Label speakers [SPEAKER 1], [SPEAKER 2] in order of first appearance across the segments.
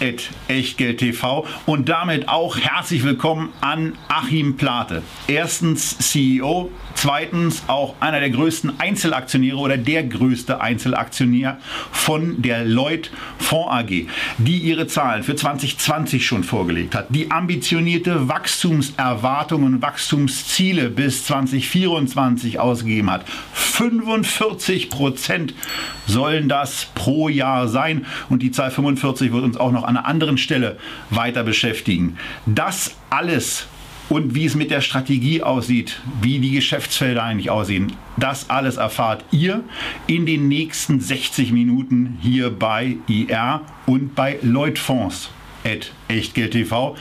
[SPEAKER 1] Echtgeld TV und damit auch herzlich willkommen an Achim Plate. Erstens CEO, zweitens auch einer der größten Einzelaktionäre oder der größte Einzelaktionär von der Lloyd Fonds AG, die ihre Zahlen für 2020 schon vorgelegt hat, die ambitionierte Wachstumserwartungen und Wachstumsziele bis 2024 ausgegeben hat. 45 Prozent sollen das pro Jahr sein und die Zahl 45 wird uns auch noch an einer anderen Stelle weiter beschäftigen. Das alles und wie es mit der Strategie aussieht, wie die Geschäftsfelder eigentlich aussehen, das alles erfahrt ihr in den nächsten 60 Minuten hier bei IR und bei Lloyd Fonds at Echtgeld TV.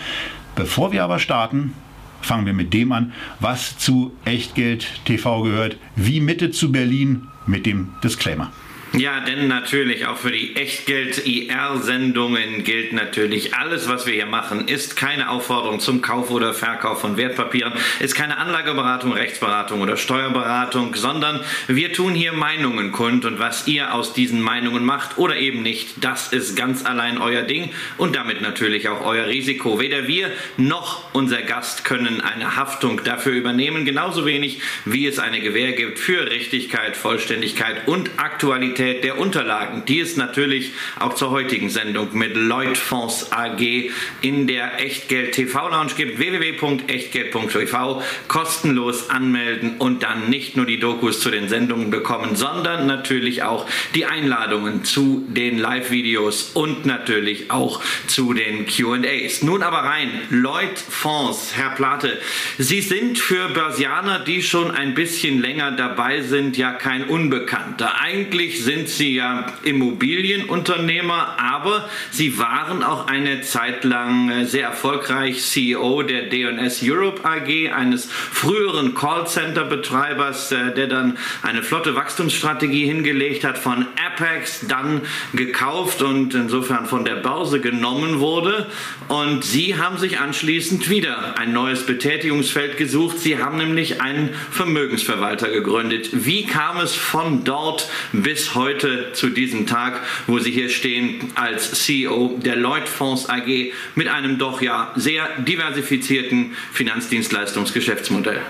[SPEAKER 1] Bevor wir aber starten, fangen wir mit dem an, was zu Echtgeld TV gehört, wie Mitte zu Berlin mit dem Disclaimer.
[SPEAKER 2] Ja, denn natürlich auch für die Echtgeld-IR-Sendungen gilt natürlich, alles, was wir hier machen, ist keine Aufforderung zum Kauf oder Verkauf von Wertpapieren, ist keine Anlageberatung, Rechtsberatung oder Steuerberatung, sondern wir tun hier Meinungen kund und was ihr aus diesen Meinungen macht oder eben nicht, das ist ganz allein euer Ding und damit natürlich auch euer Risiko. Weder wir noch unser Gast können eine Haftung dafür übernehmen, genauso wenig wie es eine Gewähr gibt für Richtigkeit, Vollständigkeit und Aktualität Qualität der Unterlagen, die es natürlich auch zur heutigen Sendung mit Lloyd Fonds AG in der Echtgeld TV Lounge gibt. www.echtgeld.tv kostenlos anmelden und dann nicht nur die Dokus zu den Sendungen bekommen, sondern natürlich auch die Einladungen zu den Live-Videos und natürlich auch zu den Q&As. Nun aber rein, Lloyd Fonds, Herr Plate, Sie sind für Börsianer, die schon ein bisschen länger dabei sind, ja kein Unbekannter. Eigentlich sind Sie ja Immobilienunternehmer, aber Sie waren auch eine Zeit lang äh, sehr erfolgreich CEO der D&S Europe AG, eines früheren Callcenter-Betreibers, äh, der dann eine flotte Wachstumsstrategie hingelegt hat, von Apex dann gekauft und insofern von der Börse genommen wurde. Und Sie haben sich anschließend wieder ein neues Betätigungsfeld gesucht. Sie haben nämlich einen Vermögensverwalter gegründet. Wie kam es von dort bis heute zu diesem Tag, wo Sie hier stehen als CEO der Lloyd Fonds AG mit einem doch ja sehr diversifizierten Finanzdienstleistungsgeschäftsmodell.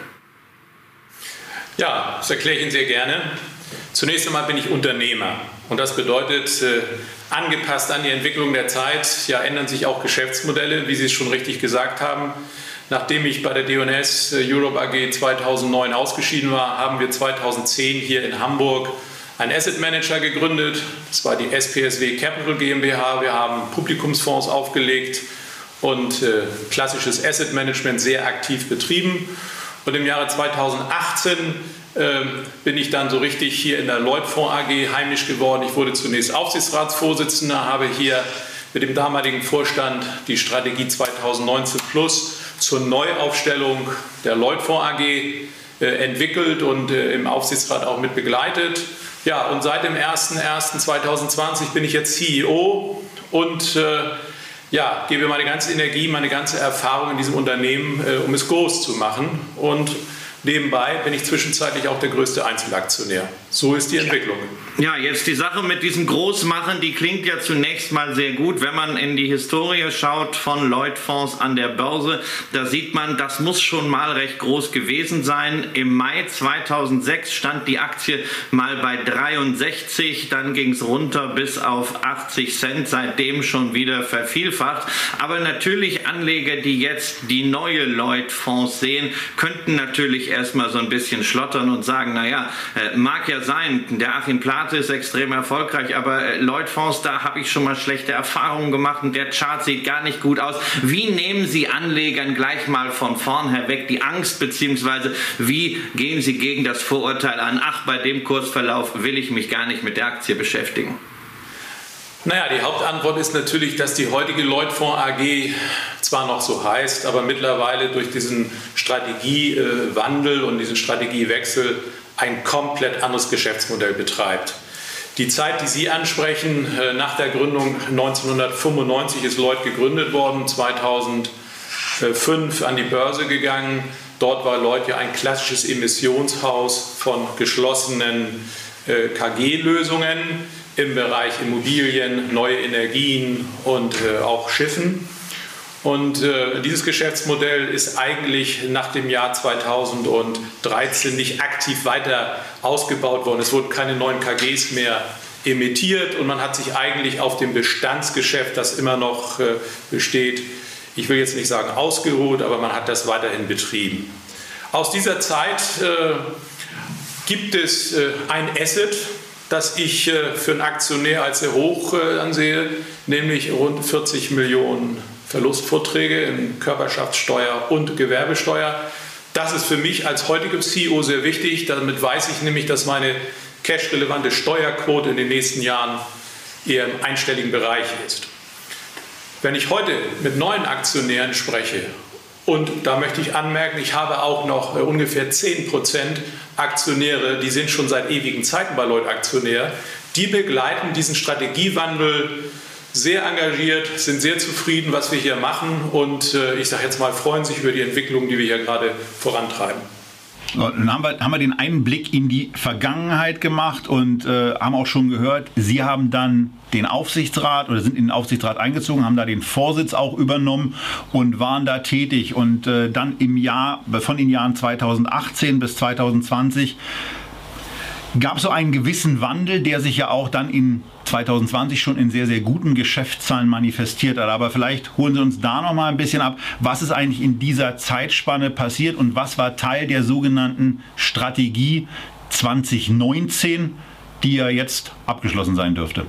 [SPEAKER 3] Ja, das erkläre ich Ihnen sehr gerne. Zunächst einmal bin ich Unternehmer und das bedeutet, äh, angepasst an die Entwicklung der Zeit, ja, ändern sich auch Geschäftsmodelle, wie Sie es schon richtig gesagt haben. Nachdem ich bei der D&S äh, Europe AG 2009 ausgeschieden war, haben wir 2010 hier in Hamburg einen Asset Manager gegründet. Das war die SPSW Capital GmbH. Wir haben Publikumsfonds aufgelegt und äh, klassisches Asset Management sehr aktiv betrieben. Und im Jahre 2018 äh, bin ich dann so richtig hier in der Lloyd Fonds AG heimisch geworden. Ich wurde zunächst Aufsichtsratsvorsitzender, habe hier mit dem damaligen Vorstand die Strategie 2019 Plus zur Neuaufstellung der Lloyd Fonds AG äh, entwickelt und äh, im Aufsichtsrat auch mit begleitet. Ja, und seit dem 01.01.2020 bin ich jetzt CEO und äh, ja, gebe meine ganze Energie, meine ganze Erfahrung in diesem Unternehmen, äh, um es groß zu machen. Und nebenbei bin ich zwischenzeitlich auch der größte Einzelaktionär. So ist die Entwicklung.
[SPEAKER 2] Ja, jetzt die Sache mit diesem Großmachen, die klingt ja zunächst mal sehr gut. Wenn man in die Historie schaut von Lloyd Fonds an der Börse, da sieht man, das muss schon mal recht groß gewesen sein. Im Mai 2006 stand die Aktie mal bei 63, dann ging es runter bis auf 80 Cent, seitdem schon wieder vervielfacht. Aber natürlich Anleger, die jetzt die neue Lloyd Fonds sehen, könnten natürlich erstmal so ein bisschen schlottern und sagen, naja, äh, mag ja sein, der Achim Plate ist extrem erfolgreich, aber äh, Lloyd Fonds, da habe ich schon mal schlechte Erfahrungen gemacht und der Chart sieht gar nicht gut aus. Wie nehmen Sie Anlegern gleich mal von vorn her weg die Angst, beziehungsweise wie gehen Sie gegen das Vorurteil an, ach, bei dem Kursverlauf will ich mich gar nicht mit der Aktie beschäftigen?
[SPEAKER 3] Naja, die Hauptantwort ist natürlich, dass die heutige Leutfonds AG zwar noch so heißt, aber mittlerweile durch diesen Strategiewandel und diesen Strategiewechsel ein komplett anderes Geschäftsmodell betreibt. Die Zeit, die Sie ansprechen, äh, nach der Gründung 1995 ist Lloyd gegründet worden, 2005 an die Börse gegangen. Dort war Lloyd ja ein klassisches Emissionshaus von geschlossenen äh, KG-Lösungen im Bereich Immobilien, neue Energien und äh, auch Schiffen. Und äh, dieses Geschäftsmodell ist eigentlich nach dem Jahr 2013 nicht aktiv weiter ausgebaut worden. Es wurden keine neuen KGs mehr emittiert und man hat sich eigentlich auf dem Bestandsgeschäft, das immer noch äh, besteht, ich will jetzt nicht sagen ausgeruht, aber man hat das weiterhin betrieben. Aus dieser Zeit äh, gibt es äh, ein Asset, das ich äh, für einen Aktionär als sehr hoch äh, ansehe, nämlich rund 40 Millionen Verlustvorträge in Körperschaftssteuer und Gewerbesteuer. Das ist für mich als heutiger CEO sehr wichtig. Damit weiß ich nämlich, dass meine cash-relevante Steuerquote in den nächsten Jahren eher im einstelligen Bereich ist. Wenn ich heute mit neuen Aktionären spreche, und da möchte ich anmerken, ich habe auch noch äh, ungefähr 10% Aktionäre, die sind schon seit ewigen Zeiten bei Lloyd Aktionär, die begleiten diesen Strategiewandel sehr engagiert, sind sehr zufrieden, was wir hier machen und äh, ich sage jetzt mal, freuen sich über die Entwicklung, die wir hier gerade vorantreiben.
[SPEAKER 1] Dann haben wir, haben wir den einen Blick in die Vergangenheit gemacht und äh, haben auch schon gehört, Sie haben dann den Aufsichtsrat oder sind in den Aufsichtsrat eingezogen, haben da den Vorsitz auch übernommen und waren da tätig. Und äh, dann im Jahr, von den Jahren 2018 bis 2020 gab es so einen gewissen Wandel, der sich ja auch dann in 2020 schon in sehr, sehr guten Geschäftszahlen manifestiert hat. Aber vielleicht holen Sie uns da noch mal ein bisschen ab. Was ist eigentlich in dieser Zeitspanne passiert und was war Teil der sogenannten Strategie 2019, die ja jetzt abgeschlossen sein dürfte?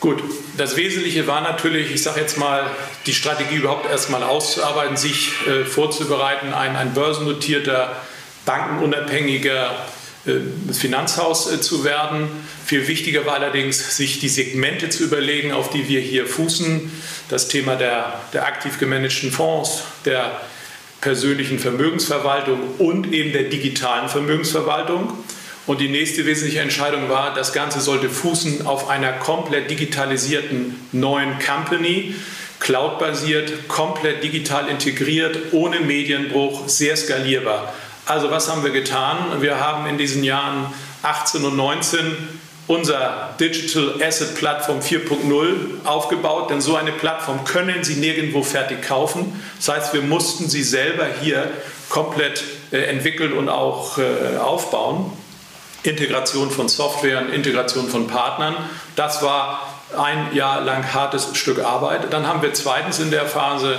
[SPEAKER 3] Gut, das Wesentliche war natürlich, ich sage jetzt mal, die Strategie überhaupt erstmal auszuarbeiten, sich äh, vorzubereiten, ein, ein börsennotierter, bankenunabhängiger Finanzhaus äh, zu werden. Viel wichtiger war allerdings, sich die Segmente zu überlegen, auf die wir hier fußen. Das Thema der, der aktiv gemanagten Fonds, der persönlichen Vermögensverwaltung und eben der digitalen Vermögensverwaltung. Und die nächste wesentliche Entscheidung war, das Ganze sollte fußen auf einer komplett digitalisierten neuen Company, cloudbasiert, komplett digital integriert, ohne Medienbruch, sehr skalierbar. Also was haben wir getan? Wir haben in diesen Jahren 18 und 19 unser Digital Asset Plattform 4.0 aufgebaut, denn so eine Plattform können Sie nirgendwo fertig kaufen. Das heißt, wir mussten sie selber hier komplett äh, entwickeln und auch äh, aufbauen. Integration von Software, Integration von Partnern, das war ein Jahr lang hartes Stück Arbeit. Dann haben wir zweitens in der Phase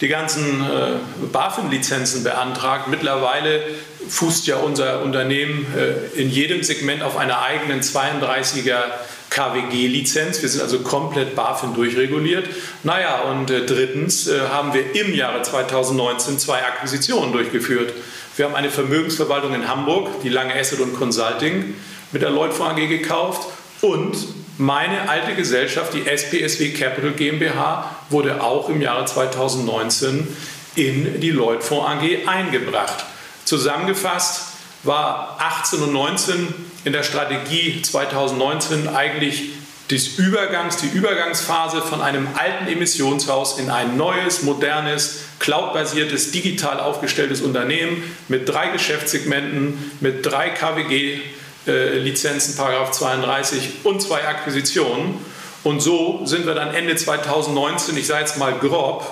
[SPEAKER 3] die ganzen äh, BaFin-Lizenzen beantragt. Mittlerweile fußt ja unser Unternehmen äh, in jedem Segment auf einer eigenen 32er KWG-Lizenz. Wir sind also komplett BaFin durchreguliert. Naja, und äh, drittens äh, haben wir im Jahre 2019 zwei Akquisitionen durchgeführt. Wir haben eine Vermögensverwaltung in Hamburg, die Lange Asset und Consulting, mit der Lloyd AG gekauft und meine alte Gesellschaft, die SPSW Capital GmbH, wurde auch im Jahre 2019 in die Lloyd Fonds AG eingebracht. Zusammengefasst war 18 und 19 in der Strategie 2019 eigentlich des Übergangs, die Übergangsphase von einem alten Emissionshaus in ein neues, modernes, cloudbasiertes, digital aufgestelltes Unternehmen mit drei Geschäftssegmenten, mit drei KWG äh, Lizenzen, Paragraph 32 und zwei Akquisitionen. Und so sind wir dann Ende 2019, ich sage jetzt mal grob,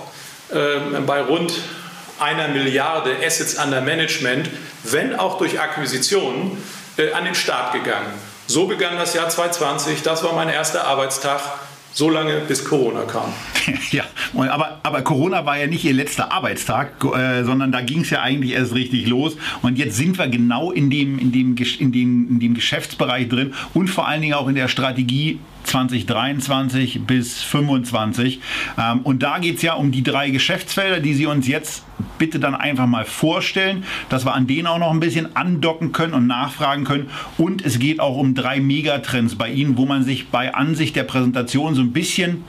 [SPEAKER 3] äh, bei rund einer Milliarde Assets under Management, wenn auch durch Akquisitionen, äh, an den Start gegangen. So begann das Jahr 2020. Das war mein erster Arbeitstag so lange, bis Corona kam.
[SPEAKER 1] ja, aber, aber Corona war ja nicht ihr letzter Arbeitstag, äh, sondern da ging es ja eigentlich erst richtig los. Und jetzt sind wir genau in dem, in, dem, in, dem, in dem Geschäftsbereich drin und vor allen Dingen auch in der Strategie 2023 bis 2025. Ähm, und da geht es ja um die drei Geschäftsfelder, die Sie uns jetzt bitte dann einfach mal vorstellen, dass wir an denen auch noch ein bisschen andocken können und nachfragen können. Und es geht auch um drei Megatrends bei Ihnen, wo man sich bei Ansicht der Präsentation so ein bisschen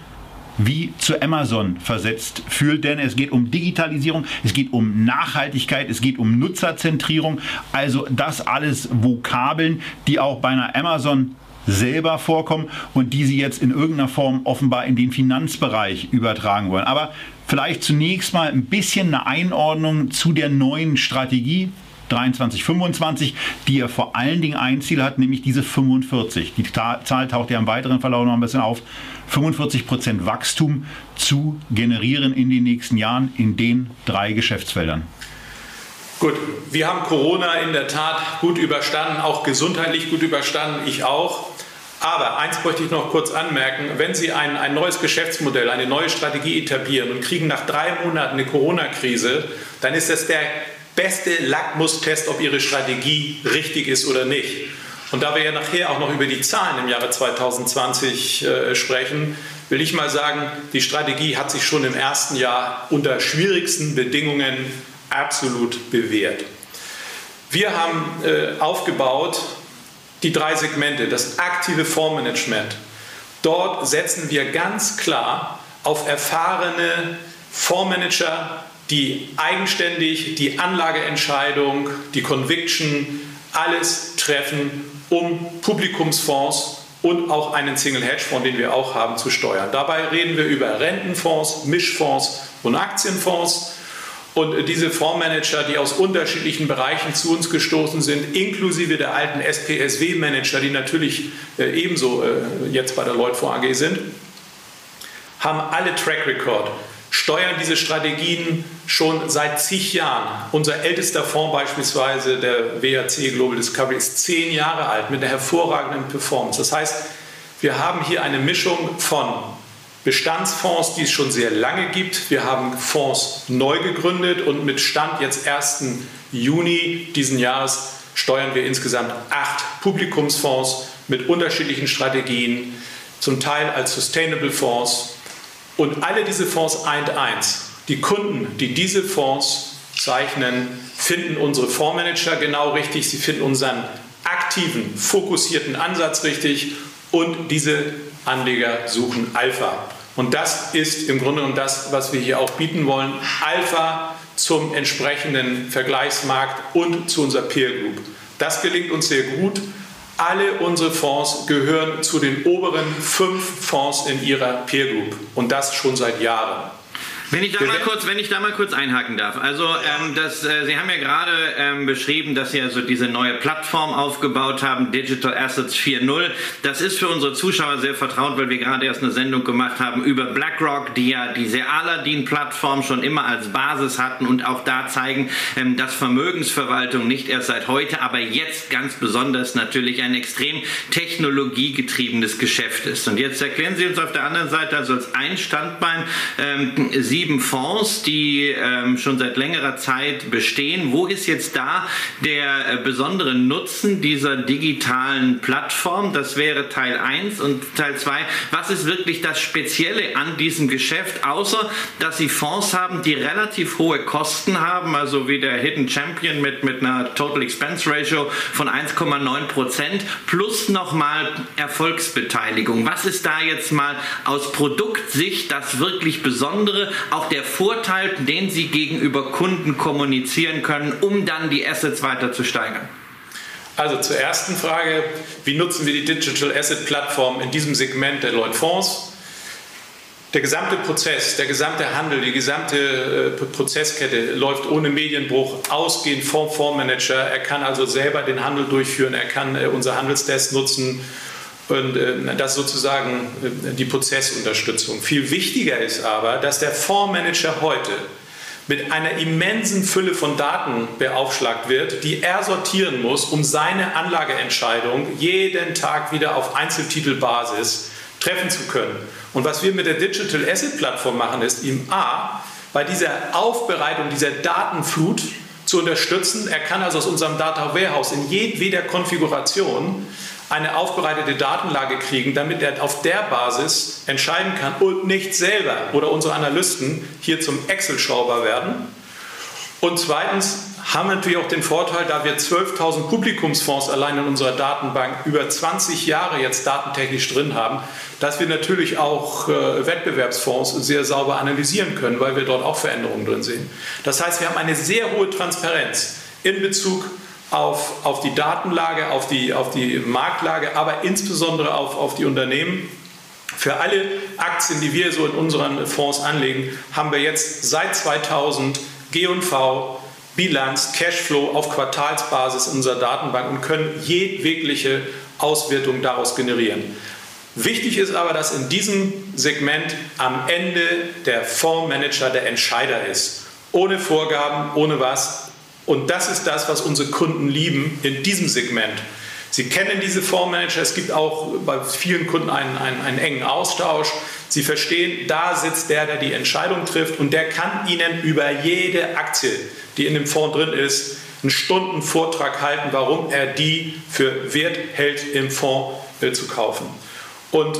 [SPEAKER 1] wie zu Amazon versetzt fühlt, denn es geht um Digitalisierung, es geht um Nachhaltigkeit, es geht um Nutzerzentrierung, also das alles Vokabeln, die auch bei einer Amazon selber vorkommen und die sie jetzt in irgendeiner Form offenbar in den Finanzbereich übertragen wollen. Aber vielleicht zunächst mal ein bisschen eine Einordnung zu der neuen Strategie 23, 25, die ja vor allen Dingen ein Ziel hat, nämlich diese 45. Die Zahl taucht ja im weiteren Verlauf noch ein bisschen auf. 45 Prozent Wachstum zu generieren in den nächsten Jahren in den drei Geschäftsfeldern.
[SPEAKER 3] Gut, wir haben Corona in der Tat gut überstanden, auch gesundheitlich gut überstanden, ich auch. Aber eins möchte ich noch kurz anmerken, wenn Sie ein, ein neues Geschäftsmodell, eine neue Strategie etablieren und kriegen nach drei Monaten eine Corona-Krise, dann ist das der beste Lackmustest, ob Ihre Strategie richtig ist oder nicht. Und da wir ja nachher auch noch über die Zahlen im Jahre 2020 äh, sprechen, will ich mal sagen, die Strategie hat sich schon im ersten Jahr unter schwierigsten Bedingungen absolut bewährt. Wir haben äh, aufgebaut die drei Segmente, das aktive Fondsmanagement. Dort setzen wir ganz klar auf erfahrene Fondsmanager, die eigenständig die Anlageentscheidung, die Conviction, alles treffen, um Publikumsfonds und auch einen Single Hedge Fonds, den wir auch haben, zu steuern. Dabei reden wir über Rentenfonds, Mischfonds und Aktienfonds. Und diese Fondsmanager, die aus unterschiedlichen Bereichen zu uns gestoßen sind, inklusive der alten SPSW-Manager, die natürlich äh, ebenso äh, jetzt bei der Lloyd Fonds AG sind, haben alle Track Record steuern diese Strategien schon seit zig Jahren. Unser ältester Fonds beispielsweise, der WAC Global Discovery, ist zehn Jahre alt mit einer hervorragenden Performance. Das heißt, wir haben hier eine Mischung von Bestandsfonds, die es schon sehr lange gibt. Wir haben Fonds neu gegründet und mit Stand jetzt 1. Juni diesen Jahres steuern wir insgesamt acht Publikumsfonds mit unterschiedlichen Strategien, zum Teil als Sustainable Fonds, und alle diese Fonds eint eins. Die Kunden, die diese Fonds zeichnen, finden unsere Fondsmanager genau richtig. Sie finden unseren aktiven, fokussierten Ansatz richtig. Und diese Anleger suchen Alpha. Und das ist im Grunde genommen das, was wir hier auch bieten wollen. Alpha zum entsprechenden Vergleichsmarkt und zu unserer Peer Group. Das gelingt uns sehr gut. Alle unsere Fonds gehören zu den oberen fünf Fonds in ihrer Peer Group und das schon seit Jahren.
[SPEAKER 2] Wenn ich da mal kurz, wenn ich da mal kurz einhaken darf. Also ähm, das, äh, Sie haben ja gerade ähm, beschrieben, dass Sie also diese neue Plattform aufgebaut haben, Digital Assets 4.0. Das ist für unsere Zuschauer sehr vertraut, weil wir gerade erst eine Sendung gemacht haben über BlackRock, die ja diese Aladdin-Plattform schon immer als Basis hatten und auch da zeigen, ähm, dass Vermögensverwaltung nicht erst seit heute, aber jetzt ganz besonders natürlich ein extrem technologiegetriebenes Geschäft ist. Und jetzt erklären Sie uns auf der anderen Seite also als ein Standbein, ähm, Sie sieben Fonds, die ähm, schon seit längerer Zeit bestehen. Wo ist jetzt da der äh, besondere Nutzen dieser digitalen Plattform? Das wäre Teil 1 und Teil 2. Was ist wirklich das Spezielle an diesem Geschäft, außer dass Sie Fonds haben, die relativ hohe Kosten haben, also wie der Hidden Champion mit, mit einer Total Expense Ratio von 1,9 Prozent plus nochmal Erfolgsbeteiligung. Was ist da jetzt mal aus Produktsicht das wirklich Besondere, auch der Vorteil, den Sie gegenüber Kunden kommunizieren können, um dann die Assets weiter zu steigern?
[SPEAKER 3] Also zur ersten Frage, wie nutzen wir die Digital Asset Plattform in diesem Segment der Lloyd Fonds? Der gesamte Prozess, der gesamte Handel, die gesamte äh, Prozesskette läuft ohne Medienbruch, ausgehend vom Fondsmanager. Er kann also selber den Handel durchführen, er kann äh, unser Handelsdesk nutzen und äh, das sozusagen äh, die Prozessunterstützung. Viel wichtiger ist aber, dass der Fondsmanager heute mit einer immensen Fülle von Daten beaufschlagt wird, die er sortieren muss, um seine Anlageentscheidung jeden Tag wieder auf Einzeltitelbasis treffen zu können. Und was wir mit der Digital Asset Plattform machen, ist ihm A, bei dieser Aufbereitung dieser Datenflut zu unterstützen. Er kann also aus unserem Data Warehouse in jedweder Konfiguration eine aufbereitete Datenlage kriegen, damit er auf der Basis entscheiden kann und nicht selber oder unsere Analysten hier zum Excel-Schrauber werden. Und zweitens haben wir natürlich auch den Vorteil, da wir 12.000 Publikumsfonds allein in unserer Datenbank über 20 Jahre jetzt datentechnisch drin haben, dass wir natürlich auch äh, Wettbewerbsfonds sehr sauber analysieren können, weil wir dort auch Veränderungen drin sehen. Das heißt, wir haben eine sehr hohe Transparenz in Bezug auf, auf die Datenlage, auf die, auf die Marktlage, aber insbesondere auf, auf die Unternehmen. Für alle Aktien, die wir so in unseren Fonds anlegen, haben wir jetzt seit 2000 G&V, Bilanz, Cashflow auf Quartalsbasis in unserer Datenbank und können jegliche Auswertung daraus generieren. Wichtig ist aber, dass in diesem Segment am Ende der Fondsmanager der Entscheider ist. Ohne Vorgaben, ohne was. Und das ist das, was unsere Kunden lieben in diesem Segment. Sie kennen diese Fondsmanager, es gibt auch bei vielen Kunden einen, einen, einen, engen Austausch. Sie verstehen, da sitzt der, der die Entscheidung trifft und der kann Ihnen über jede Aktie, die in dem Fonds drin ist, einen Stundenvortrag halten, warum er die für wert hält, im Fonds äh, zu kaufen. Und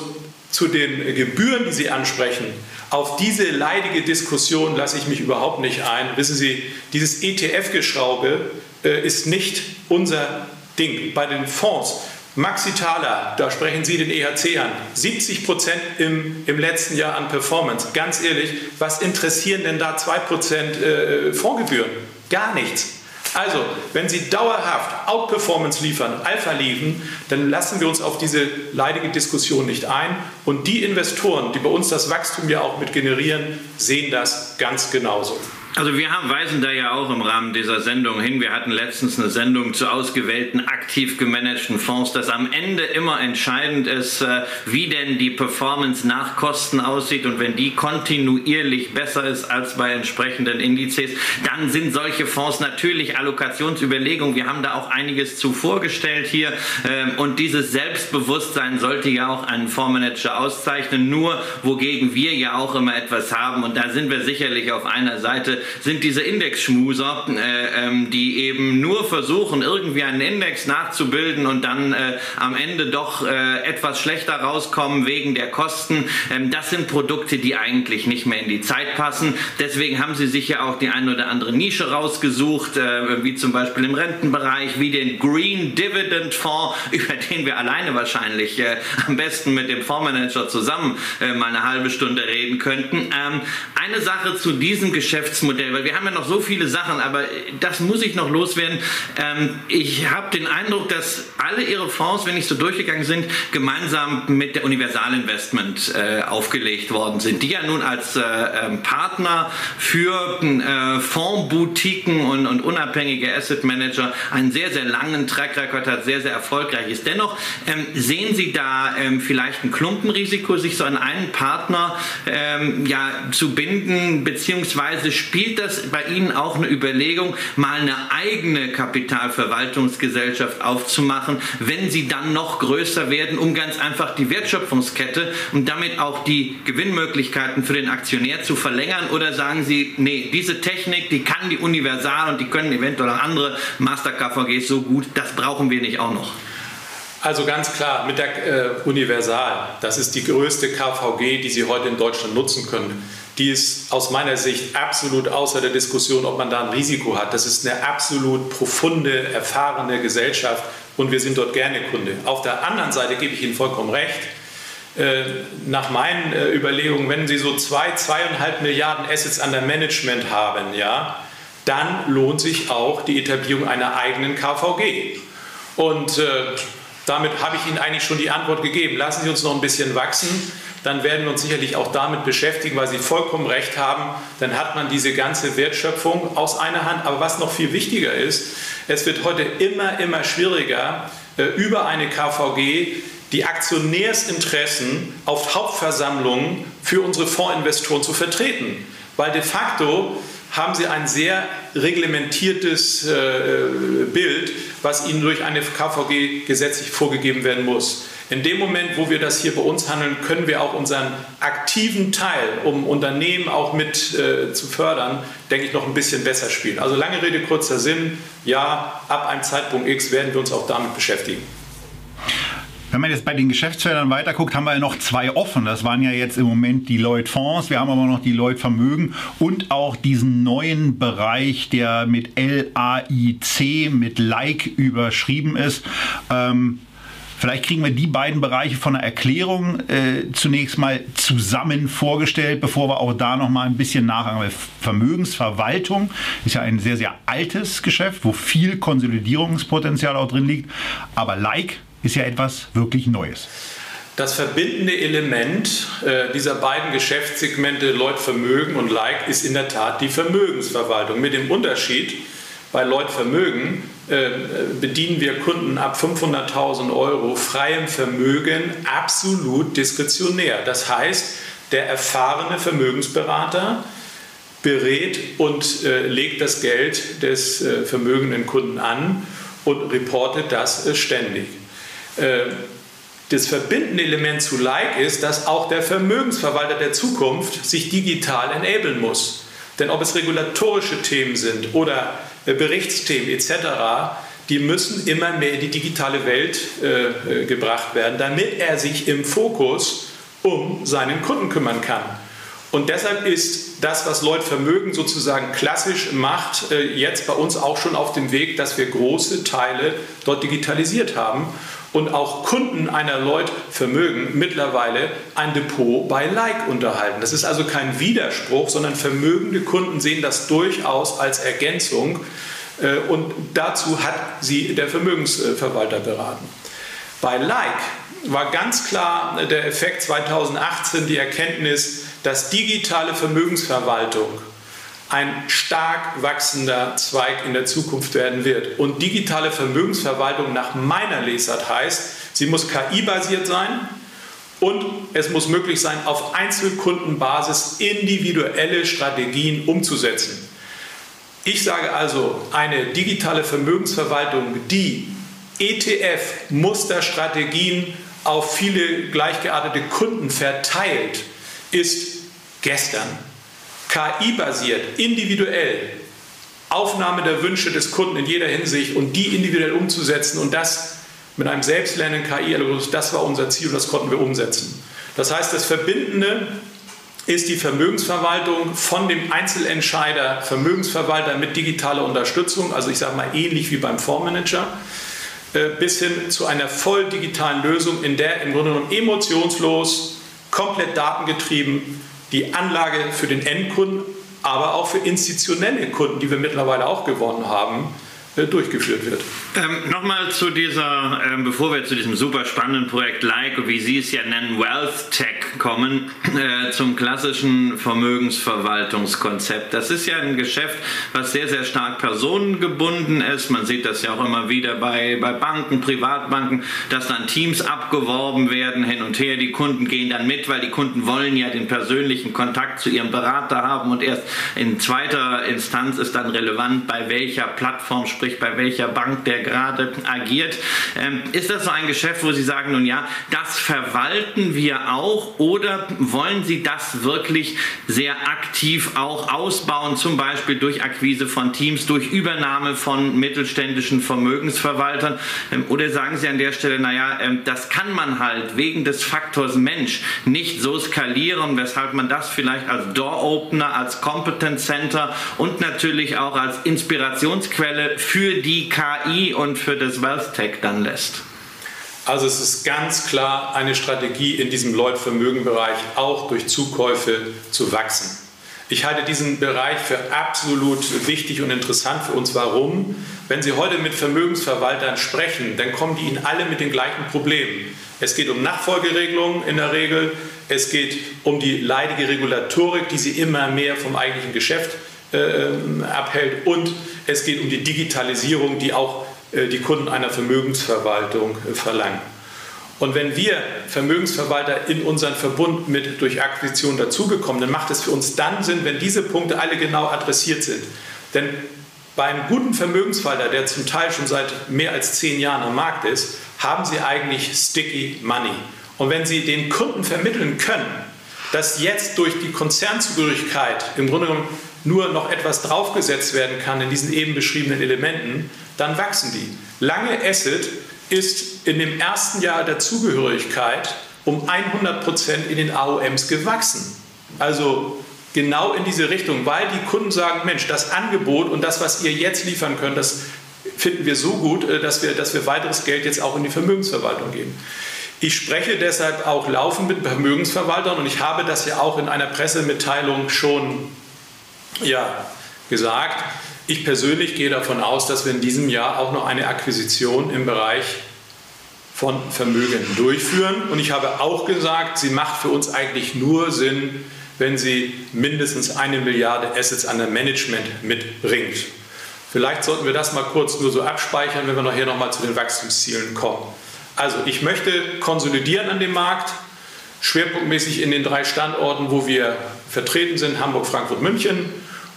[SPEAKER 3] zu den Gebühren, die Sie ansprechen, auf diese leidige Diskussion lasse ich mich überhaupt nicht ein. Wissen Sie, dieses ETF-Geschraube äh, ist nicht unser Ding. Bei den Fonds, Maxi Thaler, da sprechen Sie den EHC an, 70 Prozent im, im letzten Jahr an Performance. Ganz ehrlich, was interessieren denn da 2 Prozent äh, Fondsgebühren? Gar nichts. Also, wenn Sie dauerhaft Outperformance liefern, Alpha liefern, dann lassen wir uns auf diese leidige Diskussion nicht ein. Und die Investoren, die bei uns das Wachstum ja auch mit generieren, sehen das ganz genauso.
[SPEAKER 2] Also wir haben, weisen da ja auch im Rahmen dieser Sendung hin. Wir hatten letztens eine Sendung zu ausgewählten, aktiv gemanagten Fonds, dass am Ende immer entscheidend ist, äh, wie denn die Performance nach Kosten aussieht. Und wenn die kontinuierlich besser ist als bei entsprechenden Indizes, dann sind solche Fonds natürlich Allokationsüberlegungen. Wir haben da auch einiges zu vorgestellt hier. Ähm, und dieses Selbstbewusstsein sollte ja auch einen Fondsmanager auszeichnen. Nur wogegen wir ja auch immer etwas haben. Und da sind wir sicherlich auf einer Seite sind diese Indexschmuser, äh, ähm, die eben nur versuchen, irgendwie einen Index nachzubilden und dann äh, am Ende doch äh, etwas schlechter rauskommen wegen der Kosten. Ähm, das sind Produkte, die eigentlich nicht mehr in die Zeit passen. Deswegen haben sie sich ja auch die eine oder andere Nische rausgesucht, äh, wie zum Beispiel im Rentenbereich, wie den Green Dividend Fonds, über den wir alleine wahrscheinlich äh, am besten mit dem Fondsmanager zusammen äh, mal eine halbe Stunde reden könnten. Ähm, eine Sache zu diesem Geschäftsmodell Geschäftsmodell, weil wir haben ja noch so viele Sachen, aber das muss ich noch loswerden. Ähm, ich habe den Eindruck, dass alle ihre Fonds, wenn ich so durchgegangen sind, gemeinsam mit der Universalinvestment äh, aufgelegt worden sind, die ja nun als äh, ähm, Partner für äh, Fondsboutiquen und, und unabhängige Asset Manager einen sehr, sehr langen Track Record hat, sehr, sehr erfolgreich ist. Dennoch ähm, sehen Sie da ähm, vielleicht ein Klumpenrisiko, sich so an einen Partner ähm, ja, zu binden, beziehungsweise spielt spielt das bei Ihnen auch eine Überlegung, mal eine eigene Kapitalverwaltungsgesellschaft aufzumachen, wenn Sie dann noch größer werden, um ganz einfach die Wertschöpfungskette und damit auch die Gewinnmöglichkeiten für den Aktionär zu verlängern? Oder sagen Sie, nee, diese Technik, die kann die Universal und die können eventuell auch andere Master KVGs so gut, das brauchen wir nicht auch noch?
[SPEAKER 3] Also ganz klar, mit der äh, Universal, das ist die größte KVG, die Sie heute in Deutschland nutzen können die ist aus meiner Sicht absolut außer der Diskussion, ob man da ein Risiko hat. Das ist eine absolut profunde, erfahrene Gesellschaft und wir sind dort gerne Kunde. Auf der anderen Seite gebe ich Ihnen vollkommen recht. Äh, nach meinen äh, Überlegungen, wenn Sie so zwei, zweieinhalb Milliarden Assets under Management haben, ja, dann lohnt sich auch die Etablierung einer eigenen KVG. Und äh, damit habe ich Ihnen eigentlich schon die Antwort gegeben. Lassen Sie uns noch ein bisschen wachsen dann werden wir uns sicherlich auch damit beschäftigen, weil Sie vollkommen recht haben, dann hat man diese ganze Wertschöpfung aus einer Hand. Aber was noch viel wichtiger ist, es wird heute immer, immer schwieriger, äh, über eine KVG die Aktionärsinteressen auf Hauptversammlungen für unsere Fondsinvestoren zu vertreten. Weil de facto haben sie ein sehr reglementiertes äh, Bild, was ihnen durch eine KVG gesetzlich vorgegeben werden muss. In dem Moment, wo wir das hier bei uns handeln, können wir auch unseren aktiven Teil, um Unternehmen auch mit äh, zu fördern, denke ich, noch ein bisschen besser spielen. Also lange Rede, kurzer Sinn, ja, ab einem Zeitpunkt X werden wir uns auch damit beschäftigen.
[SPEAKER 1] Wenn man jetzt bei den Geschäftsfeldern weiterguckt, haben wir ja noch zwei offen. Das waren ja jetzt im Moment die Lloyd Fonds, wir haben aber noch die Lloyd Vermögen und auch diesen neuen Bereich, der mit LAIC, mit Like überschrieben ist. Ähm, Vielleicht kriegen wir die beiden Bereiche von der Erklärung äh, zunächst mal zusammen vorgestellt, bevor wir auch da noch mal ein bisschen nachhaken. Vermögensverwaltung ist ja ein sehr, sehr altes Geschäft, wo viel Konsolidierungspotenzial auch drin liegt. Aber Like ist ja etwas wirklich Neues.
[SPEAKER 3] Das verbindende Element äh, dieser beiden Geschäftssegmente Lloyd Vermögen und Like ist in der Tat die Vermögensverwaltung. Mit dem Unterschied, bei Lloyd Vermögen bedienen wir Kunden ab 500.000 Euro freiem Vermögen absolut diskretionär. Das heißt, der erfahrene Vermögensberater berät und äh, legt das Geld des äh, vermögenden Kunden an und reportet das äh, ständig. Äh, das verbindende Element zu Like ist, dass auch der Vermögensverwalter der Zukunft sich digital enablen muss. Denn ob es regulatorische Themen sind oder äh, Berichtsthemen etc., die müssen immer mehr in die digitale Welt äh, äh, gebracht werden, damit er sich im Fokus um seinen Kunden kümmern kann. Und deshalb ist das, was Lloyd Vermögen sozusagen klassisch macht, äh, jetzt bei uns auch schon auf dem Weg, dass wir große Teile dort digitalisiert haben und auch Kunden einer Lloyd Vermögen mittlerweile ein Depot bei Like unterhalten. Das ist also kein Widerspruch, sondern vermögende Kunden sehen das durchaus als Ergänzung äh, und dazu hat sie der Vermögensverwalter beraten. Bei Like war ganz klar der Effekt 2018 die Erkenntnis, dass digitale Vermögensverwaltung ein stark wachsender Zweig in der Zukunft werden wird. Und digitale Vermögensverwaltung nach meiner Lesart heißt, sie muss KI-basiert sein und es muss möglich sein, auf Einzelkundenbasis individuelle Strategien umzusetzen. Ich sage also, eine digitale Vermögensverwaltung, die ETF-Musterstrategien auf viele gleichgeartete Kunden verteilt, ist gestern KI-basiert, individuell, Aufnahme der Wünsche des Kunden in jeder Hinsicht und die individuell umzusetzen und das mit einem selbstlernenden KI-Algorithmus, das war unser Ziel und das konnten wir umsetzen. Das heißt, das Verbindende ist die Vermögensverwaltung von dem Einzelentscheider, Vermögensverwalter mit digitaler Unterstützung, also ich sage mal ähnlich wie beim Fondsmanager, äh, bis hin zu einer voll digitalen Lösung, in der im Grunde genommen emotionslos, komplett datengetrieben die Anlage für den Endkunden, aber auch für institutionelle Kunden, die wir mittlerweile auch gewonnen haben, durchgeführt wird.
[SPEAKER 2] Ähm, Nochmal zu dieser, ähm, bevor wir zu diesem super spannenden Projekt Like, wie Sie es ja nennen, Wealth Tech kommen, äh, zum klassischen Vermögensverwaltungskonzept. Das ist ja ein Geschäft, was sehr, sehr stark personengebunden ist. Man sieht das ja auch immer wieder bei, bei Banken, Privatbanken, dass dann Teams abgeworben werden hin und her. Die Kunden gehen dann mit, weil die Kunden wollen ja den persönlichen Kontakt zu ihrem Berater haben und erst in zweiter Instanz ist dann relevant, bei welcher Plattform spricht sprich bei welcher Bank der gerade agiert. Ähm, ist das so ein Geschäft, wo Sie sagen, nun ja, das verwalten wir auch oder wollen Sie das wirklich sehr aktiv auch ausbauen, zum Beispiel durch Akquise von Teams, durch Übernahme von mittelständischen Vermögensverwaltern? Ähm, oder sagen Sie an der Stelle, naja, ähm, das kann man halt wegen des Faktors Mensch nicht so skalieren, weshalb man das vielleicht als Door-Opener, als Competence Center und natürlich auch als Inspirationsquelle für für die KI und für das Wealth Tech dann lässt?
[SPEAKER 3] Also es ist ganz klar eine Strategie in diesem Lloyd-Vermögen-Bereich auch durch Zukäufe zu wachsen. Ich halte diesen Bereich für absolut wichtig und interessant für uns. Warum? Wenn Sie heute mit Vermögensverwaltern sprechen, dann kommen die Ihnen alle mit den gleichen Problemen. Es geht um Nachfolgeregelungen in der Regel, es geht um die leidige Regulatorik, die Sie immer mehr vom eigentlichen Geschäft äh, ähm, abhält und es geht um die Digitalisierung, die auch äh, die Kunden einer Vermögensverwaltung äh, verlangen. Und wenn wir Vermögensverwalter in unseren Verbund mit durch Akquisition dazubekommen, dann macht es für uns dann Sinn, wenn diese Punkte alle genau adressiert sind. Denn beim guten Vermögensverwalter, der zum Teil schon seit mehr als zehn Jahren am Markt ist, haben Sie eigentlich sticky money. Und wenn Sie den Kunden vermitteln können, dass jetzt durch die Konzernzugehörigkeit im Grunde genommen nur noch etwas draufgesetzt werden kann in diesen eben beschriebenen Elementen, dann wachsen die. Lange Asset ist in dem ersten Jahr der Zugehörigkeit um 100 Prozent in den AOMs gewachsen. Also genau in diese Richtung, weil die Kunden sagen, Mensch, das Angebot und das, was ihr jetzt liefern könnt, das finden wir so gut, äh, dass wir, dass wir weiteres Geld jetzt auch in die Vermögensverwaltung geben. Ich spreche deshalb auch laufend mit Vermögensverwaltern und ich habe das ja auch in einer Pressemitteilung schon ja, gesagt. Ich persönlich gehe davon aus, dass wir in diesem Jahr auch noch eine Akquisition im Bereich von Vermögen durchführen. Und ich habe auch gesagt, sie macht für uns eigentlich nur Sinn, wenn sie mindestens eine Milliarde Assets under Management mitbringt. Vielleicht sollten wir das mal kurz nur so abspeichern, wenn wir nachher nochmal zu den Wachstumszielen kommen. Also ich möchte konsolidieren an dem Markt, schwerpunktmäßig in den drei Standorten, wo wir vertreten sind, Hamburg, Frankfurt, München.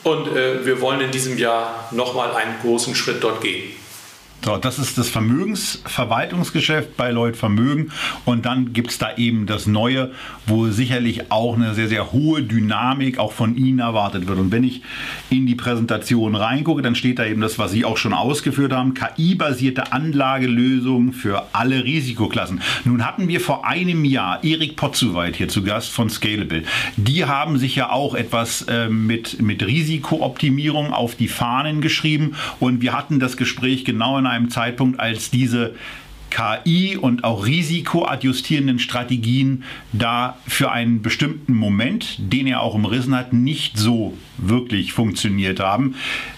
[SPEAKER 3] Und äh, wir wollen in diesem Jahr nochmal einen großen Schritt dort gehen.
[SPEAKER 1] So, das ist das Vermögensverwaltungsgeschäft bei Lloyd Vermögen. Und dann gibt es da eben das Neue, wo sicherlich auch eine sehr, sehr hohe Dynamik auch von Ihnen erwartet wird. Und wenn ich in die Präsentation reingucke, dann steht da eben das, was Sie auch schon ausgeführt haben, KI-basierte Anlagelösungen für alle Risikoklassen. Nun hatten wir vor einem Jahr Erik Potzuweit hier zu Gast von Scalable. Die haben sich ja auch etwas äh, mit, mit Risikooptimierung auf die Fahnen geschrieben. Und wir hatten das Gespräch genau in einem Zeitpunkt, als diese KI und auch risikoadjustierenden Strategien da für einen bestimmten Moment, den er auch umrissen hat, nicht so wirklich funktioniert haben.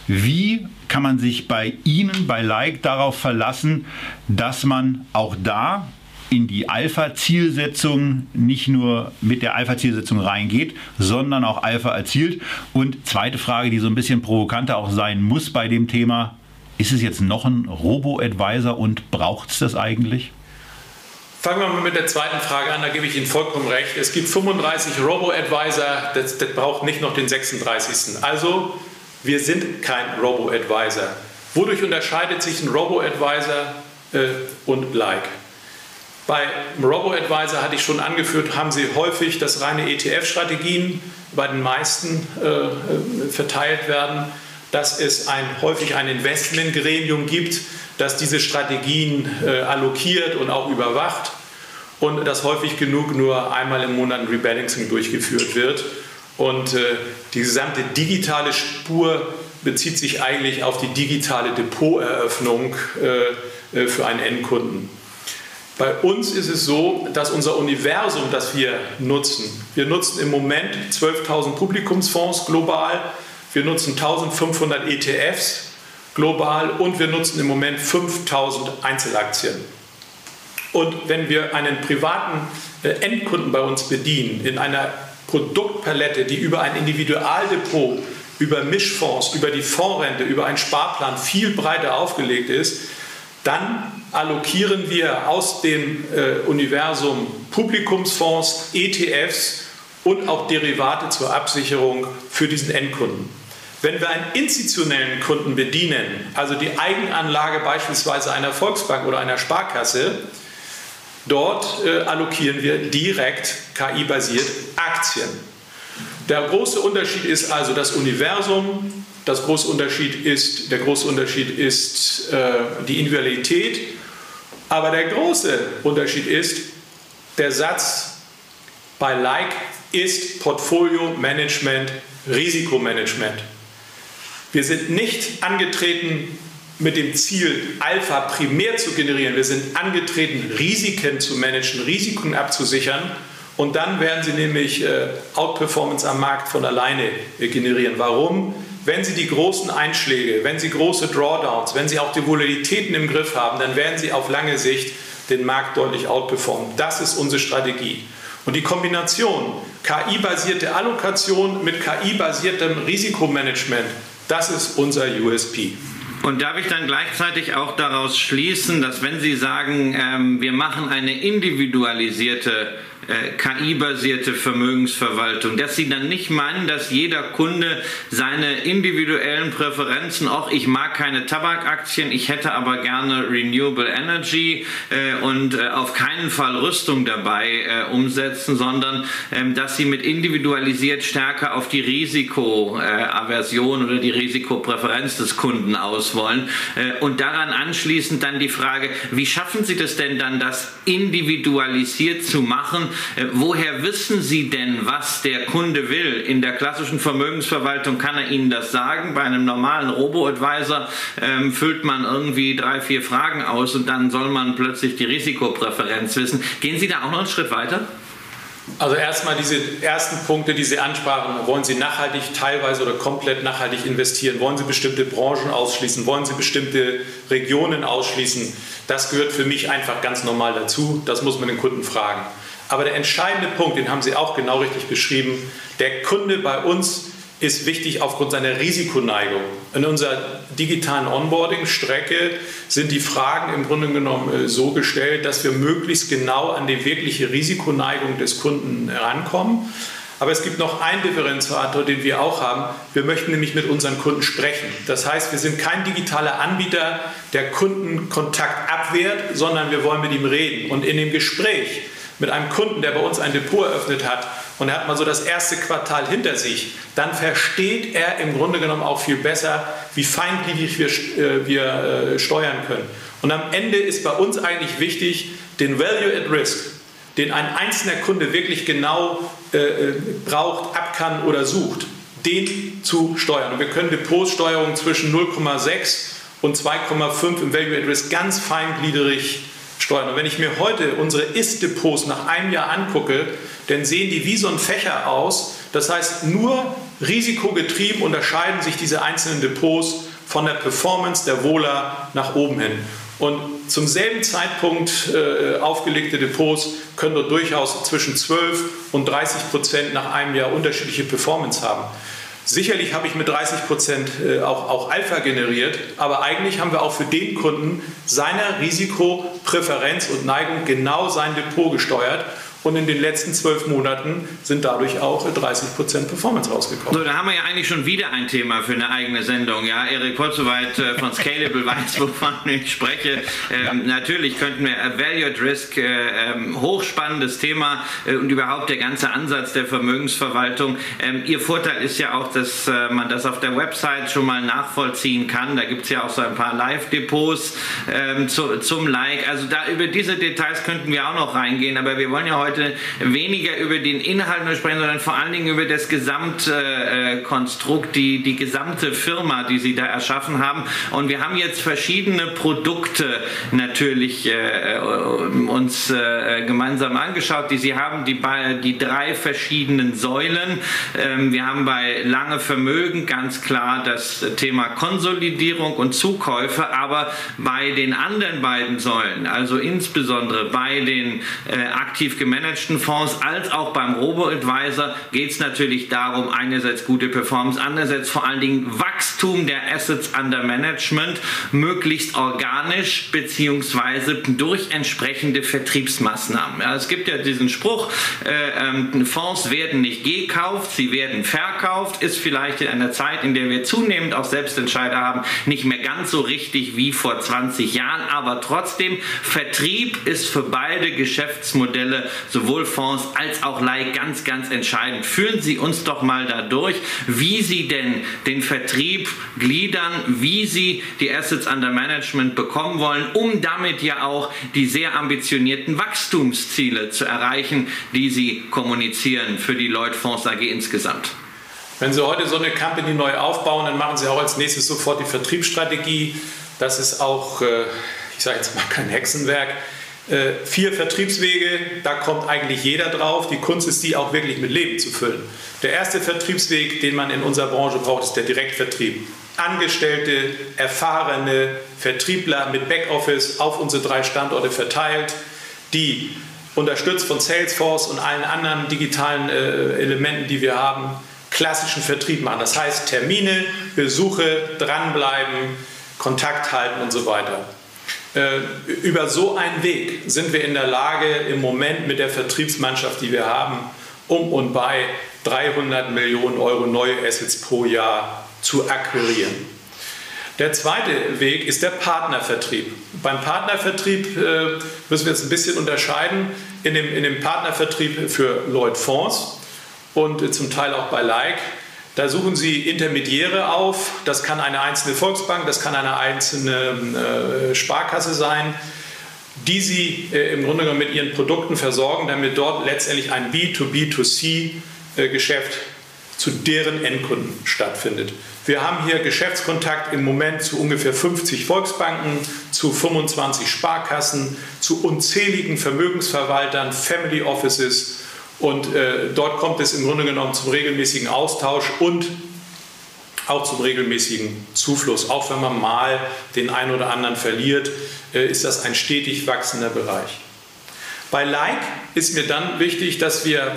[SPEAKER 1] Wie kann man sich bei Ihnen, bei Like, darauf verlassen, dass man auch da in die Alpha-Zielsetzung nicht nur mit der Alpha-Zielsetzung reingeht, sondern auch Alpha erzielt. Und zweite Frage, die so ein bisschen provokanter auch sein muss bei dem Thema, ist es jetzt noch ein Robo-Advisor und braucht es das eigentlich?
[SPEAKER 3] Fangen wir mal mit der zweiten Frage an, da gebe ich Ihnen vollkommen recht. Es gibt 35 Robo-Advisor, das, das braucht nicht noch den 36. Also, wir sind kein Robo-Advisor. Wodurch unterscheidet sich ein Robo-Advisor äh, und Like? Bei Robo-Advisor hatte ich schon angeführt, haben Sie häufig, dass reine ETF-Strategien bei den meisten äh, äh verteilt werden dass es ein, häufig ein Investmentgremium gibt, das diese Strategien äh, allokiert und auch überwacht und dass häufig genug nur einmal im Monat ein Rebalancing durchgeführt wird. Und äh, die gesamte digitale Spur bezieht sich eigentlich auf die digitale Depoteröffnung äh, äh für einen Endkunden. Bei uns ist es so, dass unser Universum, das wir nutzen, wir nutzen im Moment 12.000 Publikumsfonds global, wir nutzen 1500 ETFs global und wir nutzen im Moment 5000 Einzelaktien. Und wenn wir einen privaten äh, Endkunden bei uns bedienen, in einer Produktpalette, die über ein Individualdepot, über Mischfonds, über die Fondsrente, über einen Sparplan viel breiter aufgelegt ist, dann allokieren wir aus dem äh, Universum Publikumsfonds, ETFs und auch Derivate zur Absicherung für diesen Endkunden. Wenn wir einen institutionellen Kunden bedienen, also die Eigenanlage beispielsweise einer Volksbank oder einer Sparkasse, dort äh, allokieren wir direkt KI-basiert Aktien. Der große Unterschied ist also das Universum, das große Unterschied ist, der große Unterschied ist äh, die Individualität, aber der große Unterschied ist, der Satz bei Like ist Portfolio Management, Risikomanagement. Wir sind nicht angetreten mit dem Ziel, Alpha primär zu generieren. Wir sind angetreten, Risiken zu managen, Risiken abzusichern. Und dann werden sie nämlich äh, Outperformance am Markt von alleine äh, generieren. Warum? Wenn Sie die großen Einschläge, wenn Sie große Drawdowns, wenn Sie auch die Volatilitäten im Griff haben, dann werden Sie auf lange Sicht den Markt deutlich outperformen. Das ist unsere Strategie. Und die Kombination KI-basierte Allokation mit KI-basiertem Risikomanagement das ist unser USP.
[SPEAKER 2] Und darf ich dann gleichzeitig auch daraus schließen, dass wenn Sie sagen, ähm, wir machen eine individualisierte KI-basierte Vermögensverwaltung, dass Sie dann nicht meinen, dass jeder Kunde seine individuellen Präferenzen, auch ich mag keine Tabakaktien, ich hätte aber gerne Renewable Energy äh, und äh, auf keinen Fall Rüstung dabei äh, umsetzen, sondern ähm, dass Sie mit individualisiert stärker auf die Risikoaversion oder die Risikopräferenz des Kunden auswollen äh, und daran anschließend dann die Frage, wie schaffen Sie das denn dann, das individualisiert zu machen? Äh, woher wissen Sie denn, was der Kunde will? In der klassischen Vermögensverwaltung kann er Ihnen das sagen. Bei einem normalen Robo-Advisor ähm, füllt man irgendwie drei, vier Fragen aus und dann soll man plötzlich die Risikopräferenz wissen. Gehen Sie da auch noch einen Schritt weiter?
[SPEAKER 3] Also erstmal diese ersten Punkte, die Sie ansprachen. Wollen Sie nachhaltig teilweise oder komplett nachhaltig investieren? Wollen Sie bestimmte Branchen ausschließen? Wollen Sie bestimmte Regionen ausschließen? Das gehört für mich einfach ganz normal dazu. Das muss man den Kunden fragen. Aber der entscheidende Punkt, den haben Sie auch genau richtig beschrieben, der Kunde bei uns ist wichtig aufgrund seiner Risikoneigung. In unserer digitalen Onboarding-Strecke sind die Fragen im Grunde genommen äh, so gestellt, dass wir möglichst genau an die wirkliche Risikoneigung des Kunden herankommen. Aber es gibt noch einen Differenziator, den wir auch haben. Wir möchten nämlich mit unseren Kunden sprechen. Das heißt, wir sind kein digitaler Anbieter, der Kundenkontakt abwehrt, sondern wir wollen mit ihm reden. Und in dem Gespräch mit einem Kunden, der bei uns ein Depot eröffnet hat und er hat mal so das erste Quartal hinter sich, dann versteht er im Grunde genommen auch viel besser, wie feingliedrig wir, äh, wir äh, steuern können. Und am Ende ist bei uns eigentlich wichtig, den Value at Risk, den ein einzelner Kunde wirklich genau äh, äh braucht, ab kann oder sucht, den zu steuern. Und wir können Depotsteuerung zwischen 0,6 und 2,5 im Value at Risk ganz feingliedrig steuern. Und wenn ich mir heute unsere Ist-Depots nach einem Jahr angucke, dann sehen die wie so ein Fächer aus. Das heißt, nur risikogetrieben unterscheiden sich diese einzelnen Depots von der Performance der Wohler nach oben hin. Und zum selben Zeitpunkt äh, aufgelegte Depots können dort durchaus zwischen 12 und 30 Prozent nach einem Jahr unterschiedliche Performance haben. Sicherlich habe ich mit 30 Prozent äh, auch, auch Alpha generiert, aber eigentlich haben wir auch für den Kunden seiner Risikopräferenz und Neigung genau sein Depot gesteuert und in den letzten zwölf Monaten sind dadurch auch 30% Performance rausgekommen.
[SPEAKER 2] So, da haben wir ja eigentlich schon wieder ein Thema für eine eigene Sendung. Ja, Erik Potzowait äh, von Scalable weiß, wovon ich spreche. Ähm, ja. Natürlich könnten wir Value at Risk, äh, ähm, hochspannendes Thema äh, und überhaupt der ganze Ansatz der Vermögensverwaltung. Ähm, Ihr Vorteil ist ja auch, dass äh, man das auf der Website schon mal nachvollziehen kann. Da gibt es ja auch so ein paar Live-Depots ähm, zu, zum Like. Also da über diese Details könnten wir auch noch reingehen, aber wir wollen ja heute heute weniger über den Inhalt nur sprechen, sondern vor allen Dingen über das Gesamtkonstrukt, die, die gesamte Firma, die Sie da erschaffen haben. Und wir haben jetzt verschiedene Produkte natürlich äh, uns äh, gemeinsam angeschaut, die Sie haben, die, die drei verschiedenen Säulen. Ähm, wir haben bei lange Vermögen ganz klar das Thema Konsolidierung und Zukäufe, aber bei den anderen beiden Säulen, also insbesondere bei den äh, aktiv gemanagten gemanagten Fonds als auch beim Robo-Advisor geht es natürlich darum, einerseits gute Performance, andererseits vor allen Dingen Wachstum der Assets under Management, möglichst organisch beziehungsweise durch entsprechende Vertriebsmaßnahmen. Ja, es gibt ja diesen Spruch, äh, ähm, Fonds werden nicht gekauft, sie werden verkauft, ist vielleicht in einer Zeit, in der wir zunehmend auch Selbstentscheider haben, nicht mehr ganz so richtig wie vor 20 Jahren, aber trotzdem, Vertrieb ist für beide Geschäftsmodelle sowohl Fonds als auch Leih ganz, ganz entscheidend. Führen Sie uns doch mal dadurch, wie Sie denn den Vertrieb gliedern, wie Sie die Assets under Management bekommen wollen, um damit ja auch die sehr ambitionierten Wachstumsziele zu erreichen, die Sie kommunizieren für die Lloyd Fonds AG insgesamt.
[SPEAKER 3] Wenn Sie heute so eine Company neu aufbauen, dann machen Sie auch als nächstes sofort die Vertriebsstrategie. Das ist auch, äh, ich sage jetzt mal kein Hexenwerk. Äh, vier Vertriebswege, da kommt eigentlich jeder drauf. Die Kunst ist, die auch wirklich mit Leben zu füllen. Der erste Vertriebsweg, den man in unserer Branche braucht, ist der Direktvertrieb. Angestellte, erfahrene Vertriebler mit Backoffice auf unsere drei Standorte verteilt, die unterstützt von Salesforce und allen anderen digitalen äh, Elementen, die wir haben, klassischen Vertrieb machen. Das heißt Termine, Besuche, dranbleiben, Kontakt halten und so weiter. Äh, über so einen Weg sind wir in der Lage, im Moment mit der Vertriebsmannschaft, die wir haben, um und bei 300 Millionen Euro neue Assets pro Jahr zu akquirieren. Der zweite Weg ist der Partnervertrieb. Beim Partnervertrieb äh, müssen wir jetzt ein bisschen unterscheiden. In dem, in dem Partnervertrieb für Lloyd Fonds und zum Teil auch bei Like da suchen Sie Intermediäre auf. Das kann eine einzelne Volksbank, das kann eine einzelne äh, Sparkasse sein, die Sie äh, im Grunde genommen mit Ihren Produkten versorgen, damit dort letztendlich ein B2B2C-Geschäft äh, zu deren Endkunden stattfindet. Wir haben hier Geschäftskontakt im Moment zu ungefähr 50 Volksbanken, zu 25 Sparkassen, zu unzähligen Vermögensverwaltern, Family Offices und äh, dort kommt es im Grunde genommen zum regelmäßigen Austausch und auch zum regelmäßigen Zufluss. Auch wenn man mal den einen oder anderen verliert, äh, ist das ein stetig wachsender Bereich. Bei Like ist mir dann wichtig, dass wir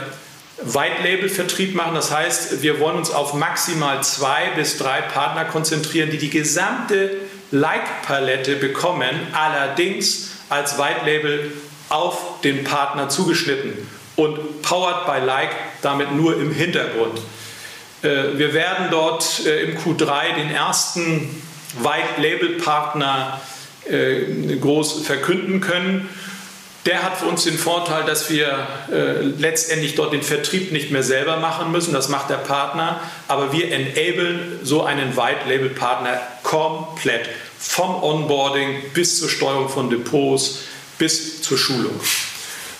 [SPEAKER 3] White-Label-Vertrieb machen. Das heißt, wir wollen uns auf maximal zwei bis drei Partner konzentrieren, die die gesamte Like-Palette bekommen, allerdings als White-Label auf den Partner zugeschnitten und Powered by Like damit nur im Hintergrund. Äh, wir werden dort äh, im Q3 den ersten White Label Partner äh, groß verkünden können. Der hat für uns den Vorteil, dass wir letztendlich dort den Vertrieb nicht mehr selber machen müssen. Das macht der Partner. Aber wir enablen so einen White Label Partner komplett. Vom Onboarding bis zur Steuerung von Depots bis zur Schulung.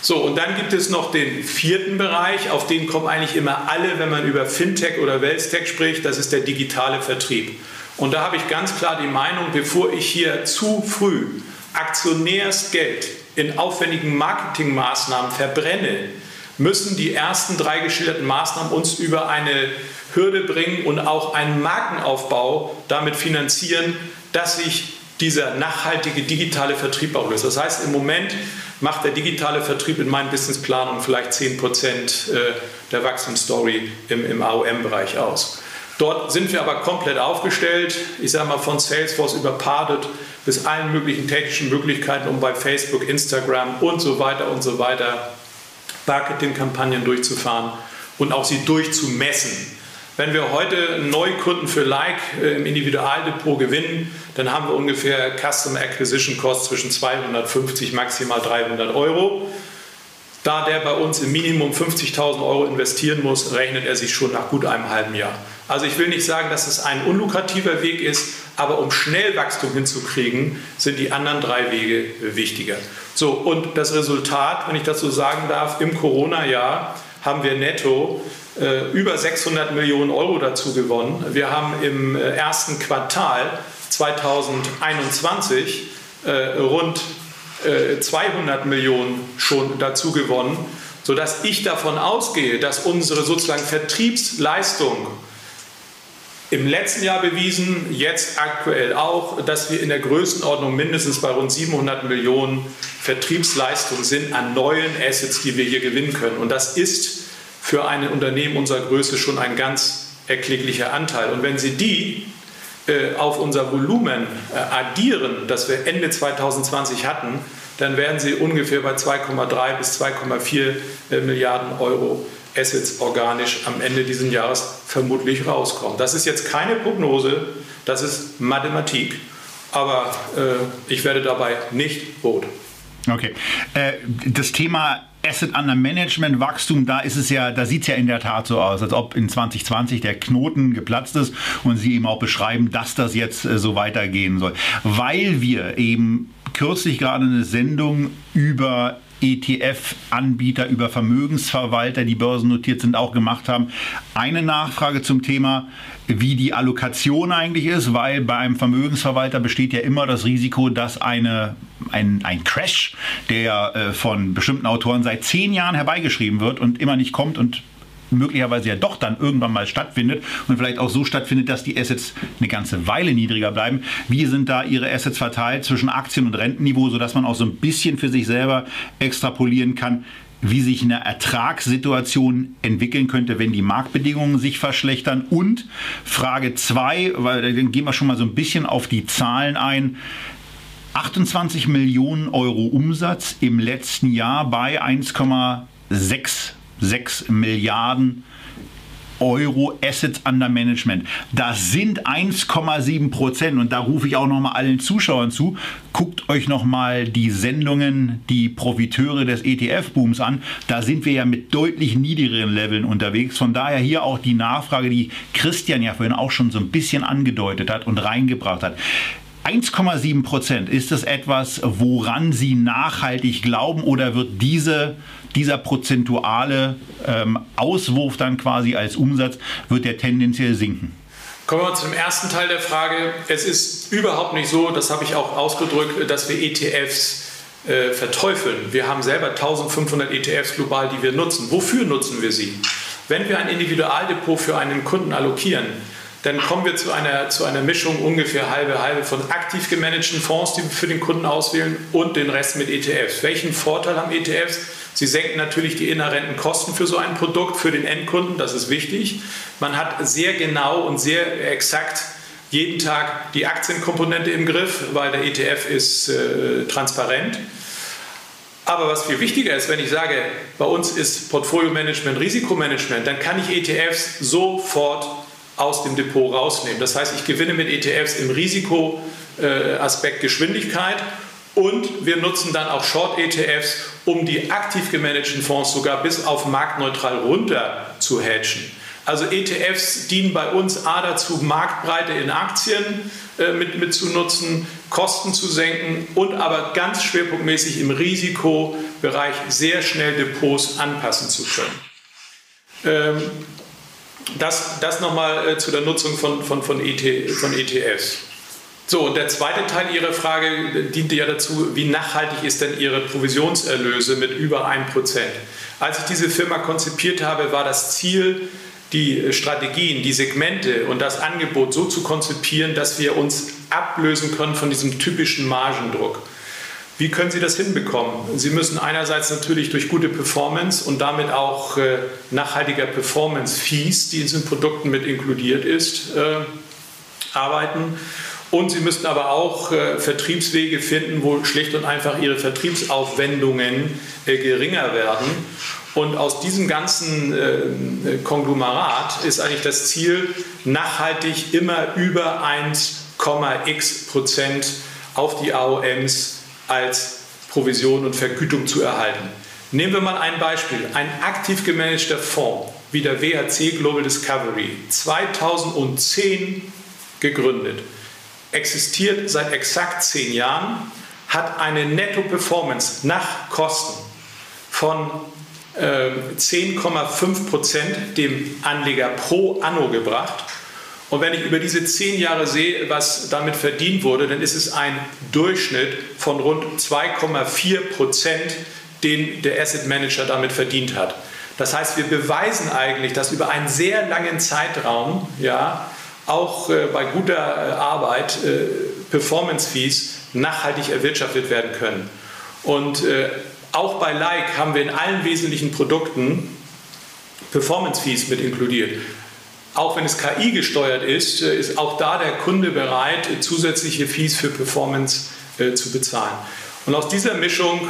[SPEAKER 3] So, und dann gibt es noch den vierten Bereich, auf den kommen eigentlich immer alle, wenn man über Fintech oder Wellstech spricht, das ist der digitale Vertrieb. Und da habe ich ganz klar die Meinung, bevor ich hier zu früh Aktionärsgeld in aufwendigen Marketingmaßnahmen verbrenne, müssen die ersten drei geschilderten Maßnahmen uns über eine Hürde bringen und auch einen Markenaufbau damit finanzieren, dass sich dieser nachhaltige digitale Vertrieb auch löst. Das heißt, im Moment macht der digitale Vertrieb in meinen Businessplanungen vielleicht 10 Prozent äh, der Wachstumsstory im, im AOM-Bereich aus. Dort sind wir aber komplett aufgestellt. Ich sage mal von Salesforce über Pardot bis allen möglichen technischen Möglichkeiten, um bei Facebook, Instagram und so weiter und so weiter Marketingkampagnen durchzufahren und auch sie durchzumessen. Wenn wir heute Neukunden für Like äh, im Individualdepot gewinnen, dann haben wir ungefähr Customer Acquisition Cost zwischen 250 maximal 300 Euro. Da der bei uns im Minimum 50.000 Euro investieren muss, rechnet er sich schon nach gut einem halben Jahr. Also ich will nicht sagen, dass es ein unlukrativer Weg ist, aber um schnell Wachstum hinzukriegen, sind die anderen drei Wege wichtiger. So, und das Resultat, wenn ich das so sagen darf, im Corona-Jahr haben wir netto über 600 Millionen Euro dazu gewonnen. Wir haben im äh, ersten Quartal 2021 äh, rund 200 Millionen schon dazu gewonnen, sodass ich davon ausgehe, dass unsere sozusagen Vertriebsleistung im letzten Jahr bewiesen, jetzt aktuell auch, dass wir in der Größenordnung mindestens bei rund 700 Millionen Vertriebsleistung sind an neuen Assets, die wir hier gewinnen können. Und das ist für ein Unternehmen unserer Größe schon ein ganz erklecklicher Anteil. Und wenn Sie die äh, auf unser Volumen äh, addieren, das wir Ende 2020 hatten, dann werden Sie ungefähr bei 2,3 bis 2,4 äh, Milliarden Euro Assets organisch am Ende dieses Jahres vermutlich rauskommen. Das ist jetzt keine Prognose, das ist Mathematik, aber ich werde dabei nicht rot.
[SPEAKER 1] Okay. Das Thema Asset Under Management Wachstum, da ist es ja, da sieht es ja in der Tat so aus, als ob in 2020 der Knoten geplatzt ist und Sie eben auch beschreiben, dass das jetzt äh, so weitergehen soll. Weil wir eben kürzlich gerade eine Sendung über ETF-Anbieter, über Vermögensverwalter, die börsennotiert sind, auch gemacht haben. Eine Nachfrage zum Thema, wie die Allokation eigentlich ist, weil bei einem Vermögensverwalter besteht ja immer das Risiko, dass eine, ein, ein Crash, der äh, von bestimmten Autoren seit zehn Jahren herbeigeschrieben wird und immer nicht kommt und möglicherweise ja doch dann irgendwann mal stattfindet und vielleicht auch so stattfindet, dass die Assets eine ganze Weile niedriger bleiben. Wie sind da Ihre Assets verteilt zwischen Aktien- und Rentenniveau, sodass man auch so ein bisschen für sich selber extrapolieren kann, wie sich eine Ertragssituation entwickeln könnte, wenn die Marktbedingungen sich verschlechtern. Und Frage 2, weil dann gehen wir schon mal so ein bisschen auf die Zahlen ein. 28 Millionen Euro Umsatz im letzten Jahr bei 1,66 Milliarden Euro Assets under Management. Das sind 1,7 Prozent. Und da rufe ich auch nochmal allen Zuschauern zu. Guckt euch nochmal die Sendungen, die Profiteure des ETF-Booms an. Da sind wir ja mit deutlich niedrigeren Leveln unterwegs. Von daher hier auch die Nachfrage, die Christian ja vorhin auch schon so ein bisschen angedeutet hat und reingebracht hat. 1,7 Prozent, ist das etwas, woran Sie nachhaltig glauben oder wird diese dieser prozentuale ähm, Auswurf dann quasi als Umsatz, wird der tendenziell sinken.
[SPEAKER 3] Kommen wir zum ersten Teil der Frage. Es ist überhaupt nicht so, das habe ich auch ausgedrückt, dass wir ETFs äh, verteufeln. Wir haben selber 1500 ETFs global, die wir nutzen. Wofür nutzen wir sie? Wenn wir ein Individualdepot für einen Kunden allokieren, dann kommen wir zu einer, zu einer Mischung ungefähr halbe halbe von aktiv gemanagten Fonds, die wir für den Kunden auswählen, und den Rest mit ETFs. Welchen Vorteil haben ETFs? Sie senken natürlich die inhärenten Kosten für so ein Produkt, für den Endkunden, das ist wichtig. Man hat sehr genau und sehr exakt jeden Tag die Aktienkomponente im Griff, weil der ETF ist äh, transparent. Aber was viel wichtiger ist, wenn ich sage, bei uns ist Portfolio-Management Risikomanagement, dann kann ich ETFs sofort aus dem Depot rausnehmen. Das heißt, ich gewinne mit ETFs im Risikoaspekt Geschwindigkeit und wir nutzen dann auch Short-ETFs, um die aktiv gemanagten Fonds sogar bis auf marktneutral runter zu hedgen. Also ETFs dienen bei uns A dazu, Marktbreite in Aktien äh, mit, mit zu nutzen, Kosten zu senken und aber ganz schwerpunktmäßig im Risikobereich sehr schnell Depots anpassen zu können. Ähm, das das nochmal äh, zu der Nutzung von, von, von, ET, von ETFs. So, und der zweite Teil Ihrer Frage diente ja dazu, wie nachhaltig ist denn Ihre Provisionserlöse mit über 1%? Als ich diese Firma konzipiert habe, war das Ziel, die Strategien, die Segmente und das Angebot so zu konzipieren, dass wir uns ablösen können von diesem typischen Margendruck. Wie können Sie das hinbekommen? Sie müssen einerseits natürlich durch gute Performance und damit auch äh, nachhaltiger Performance-Fees, die in den Produkten mit inkludiert ist, äh, arbeiten. Und sie müssten aber auch äh, Vertriebswege finden, wo schlicht und einfach ihre Vertriebsaufwendungen äh, geringer werden. Und aus diesem ganzen äh, Konglomerat ist eigentlich das Ziel, nachhaltig immer über 1,x Prozent auf die AOMs als Provision und Vergütung zu erhalten. Nehmen wir mal ein Beispiel. Ein aktiv gemanagter Fonds wie der WHC Global Discovery, 2010 gegründet existiert seit exakt zehn Jahren, hat eine Netto-Performance nach Kosten von äh, 10,5 Prozent dem Anleger pro Anno gebracht. Und wenn ich über diese zehn Jahre sehe, was damit verdient wurde, dann ist es ein Durchschnitt von rund 2,4 Prozent, den der Asset Manager damit verdient hat. Das heißt, wir beweisen eigentlich, dass über einen sehr langen Zeitraum ja, auch äh, bei guter äh, Arbeit äh, Performance-Fees nachhaltig erwirtschaftet werden können. Und auch bei Like haben wir in allen wesentlichen Produkten Performance-Fees mit inkludiert. Auch wenn es KI gesteuert ist, ist auch da der Kunde bereit, zusätzliche Fees für Performance zu bezahlen. Und aus dieser Mischung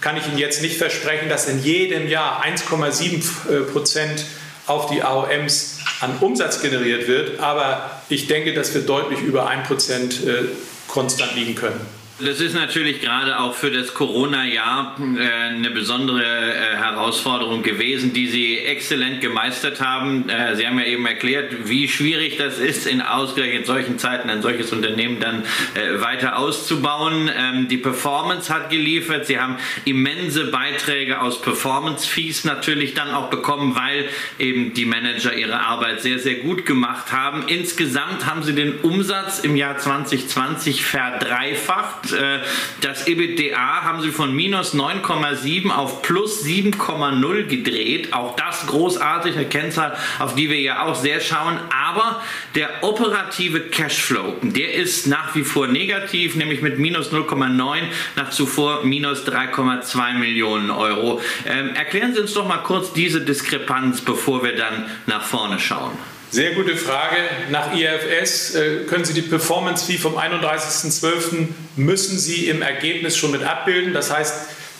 [SPEAKER 3] kann ich Ihnen jetzt nicht versprechen, dass in jedem Jahr 1,7 Prozent auf die AOMs an Umsatz generiert wird. Aber ich denke, dass wir deutlich über 1% äh, konstant liegen können.
[SPEAKER 2] Das ist natürlich gerade auch für das Corona-Jahr äh, eine besondere äh, Herausforderung gewesen, die Sie exzellent gemeistert haben. Äh, Sie haben ja eben erklärt, wie schwierig das ist, in ausgerechnet solchen Zeiten ein solches Unternehmen dann äh, weiter auszubauen. Ähm, die Performance hat geliefert. Sie haben immense Beiträge aus Performance-Fees natürlich dann auch bekommen, weil eben die Manager ihre Arbeit sehr, sehr gut gemacht haben. Insgesamt haben Sie den Umsatz im Jahr 2020 verdreifacht. Äh, das EBITDA haben sie von minus 9,7 auf plus 7,0 gedreht. Auch das großartig, eine Kennzahl, auf die wir ja auch sehr schauen. Aber der operative Cashflow, der ist nach wie vor negativ, nämlich mit minus 0,9 nach zuvor minus 3,2 Millionen Euro. Ähm, erklären Sie uns doch mal kurz diese Diskrepanz, bevor wir dann nach vorne schauen.
[SPEAKER 3] Sehr gute Frage. Nach IFS äh, können Sie die Performance Fee vom 31.12. müssen Sie im Ergebnis schon mit abbilden. Das heißt,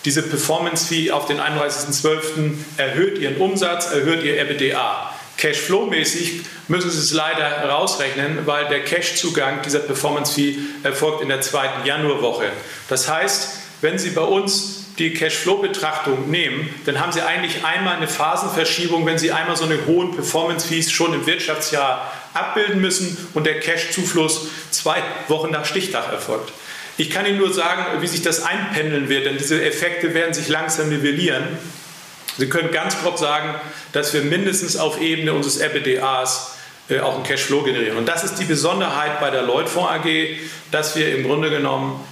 [SPEAKER 3] diese Performance Fee auf den 31.12. erhöht Ihren Umsatz, erhöht Ihr EBITDA. Cashflow-mäßig müssen Sie es leider rausrechnen, weil der Cash-Zugang dieser Performance-Fee erfolgt in der zweiten Januarwoche. Das heißt, wenn Sie bei uns die Cashflow-Betrachtung nehmen, dann haben Sie eigentlich einmal eine Phasenverschiebung, wenn Sie einmal so eine hohen Performance-Fees schon im Wirtschaftsjahr abbilden müssen und der Cash-Zufluss zwei Wochen nach Stichtag erfolgt. Ich kann Ihnen nur sagen, wie sich das einpendeln wird, denn diese Effekte werden sich langsam nivellieren. Sie können ganz grob sagen, dass wir mindestens auf Ebene unseres EBITDAs äh, auch einen Cashflow generieren. Und das ist die Besonderheit bei der Lloyd-Fonds AG, dass wir im Grunde genommen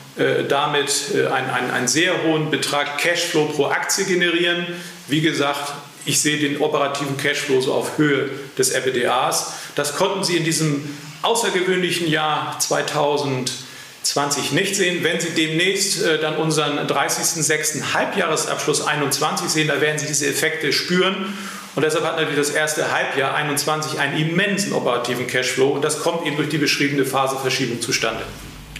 [SPEAKER 3] damit äh, einen, einen, einen sehr hohen Betrag Cashflow pro Aktie generieren. Wie gesagt, ich sehe den operativen Cashflow so auf Höhe des EBITDAs. Das konnten Sie in diesem außergewöhnlichen Jahr 2020 nicht sehen. Wenn Sie demnächst äh, dann unseren 30.06. Halbjahresabschluss 21 sehen, da werden Sie diese Effekte spüren. Und deshalb hat natürlich das erste Halbjahr 21 einen immensen operativen Cashflow und das kommt eben durch die beschriebene Phaseverschiebung zustande.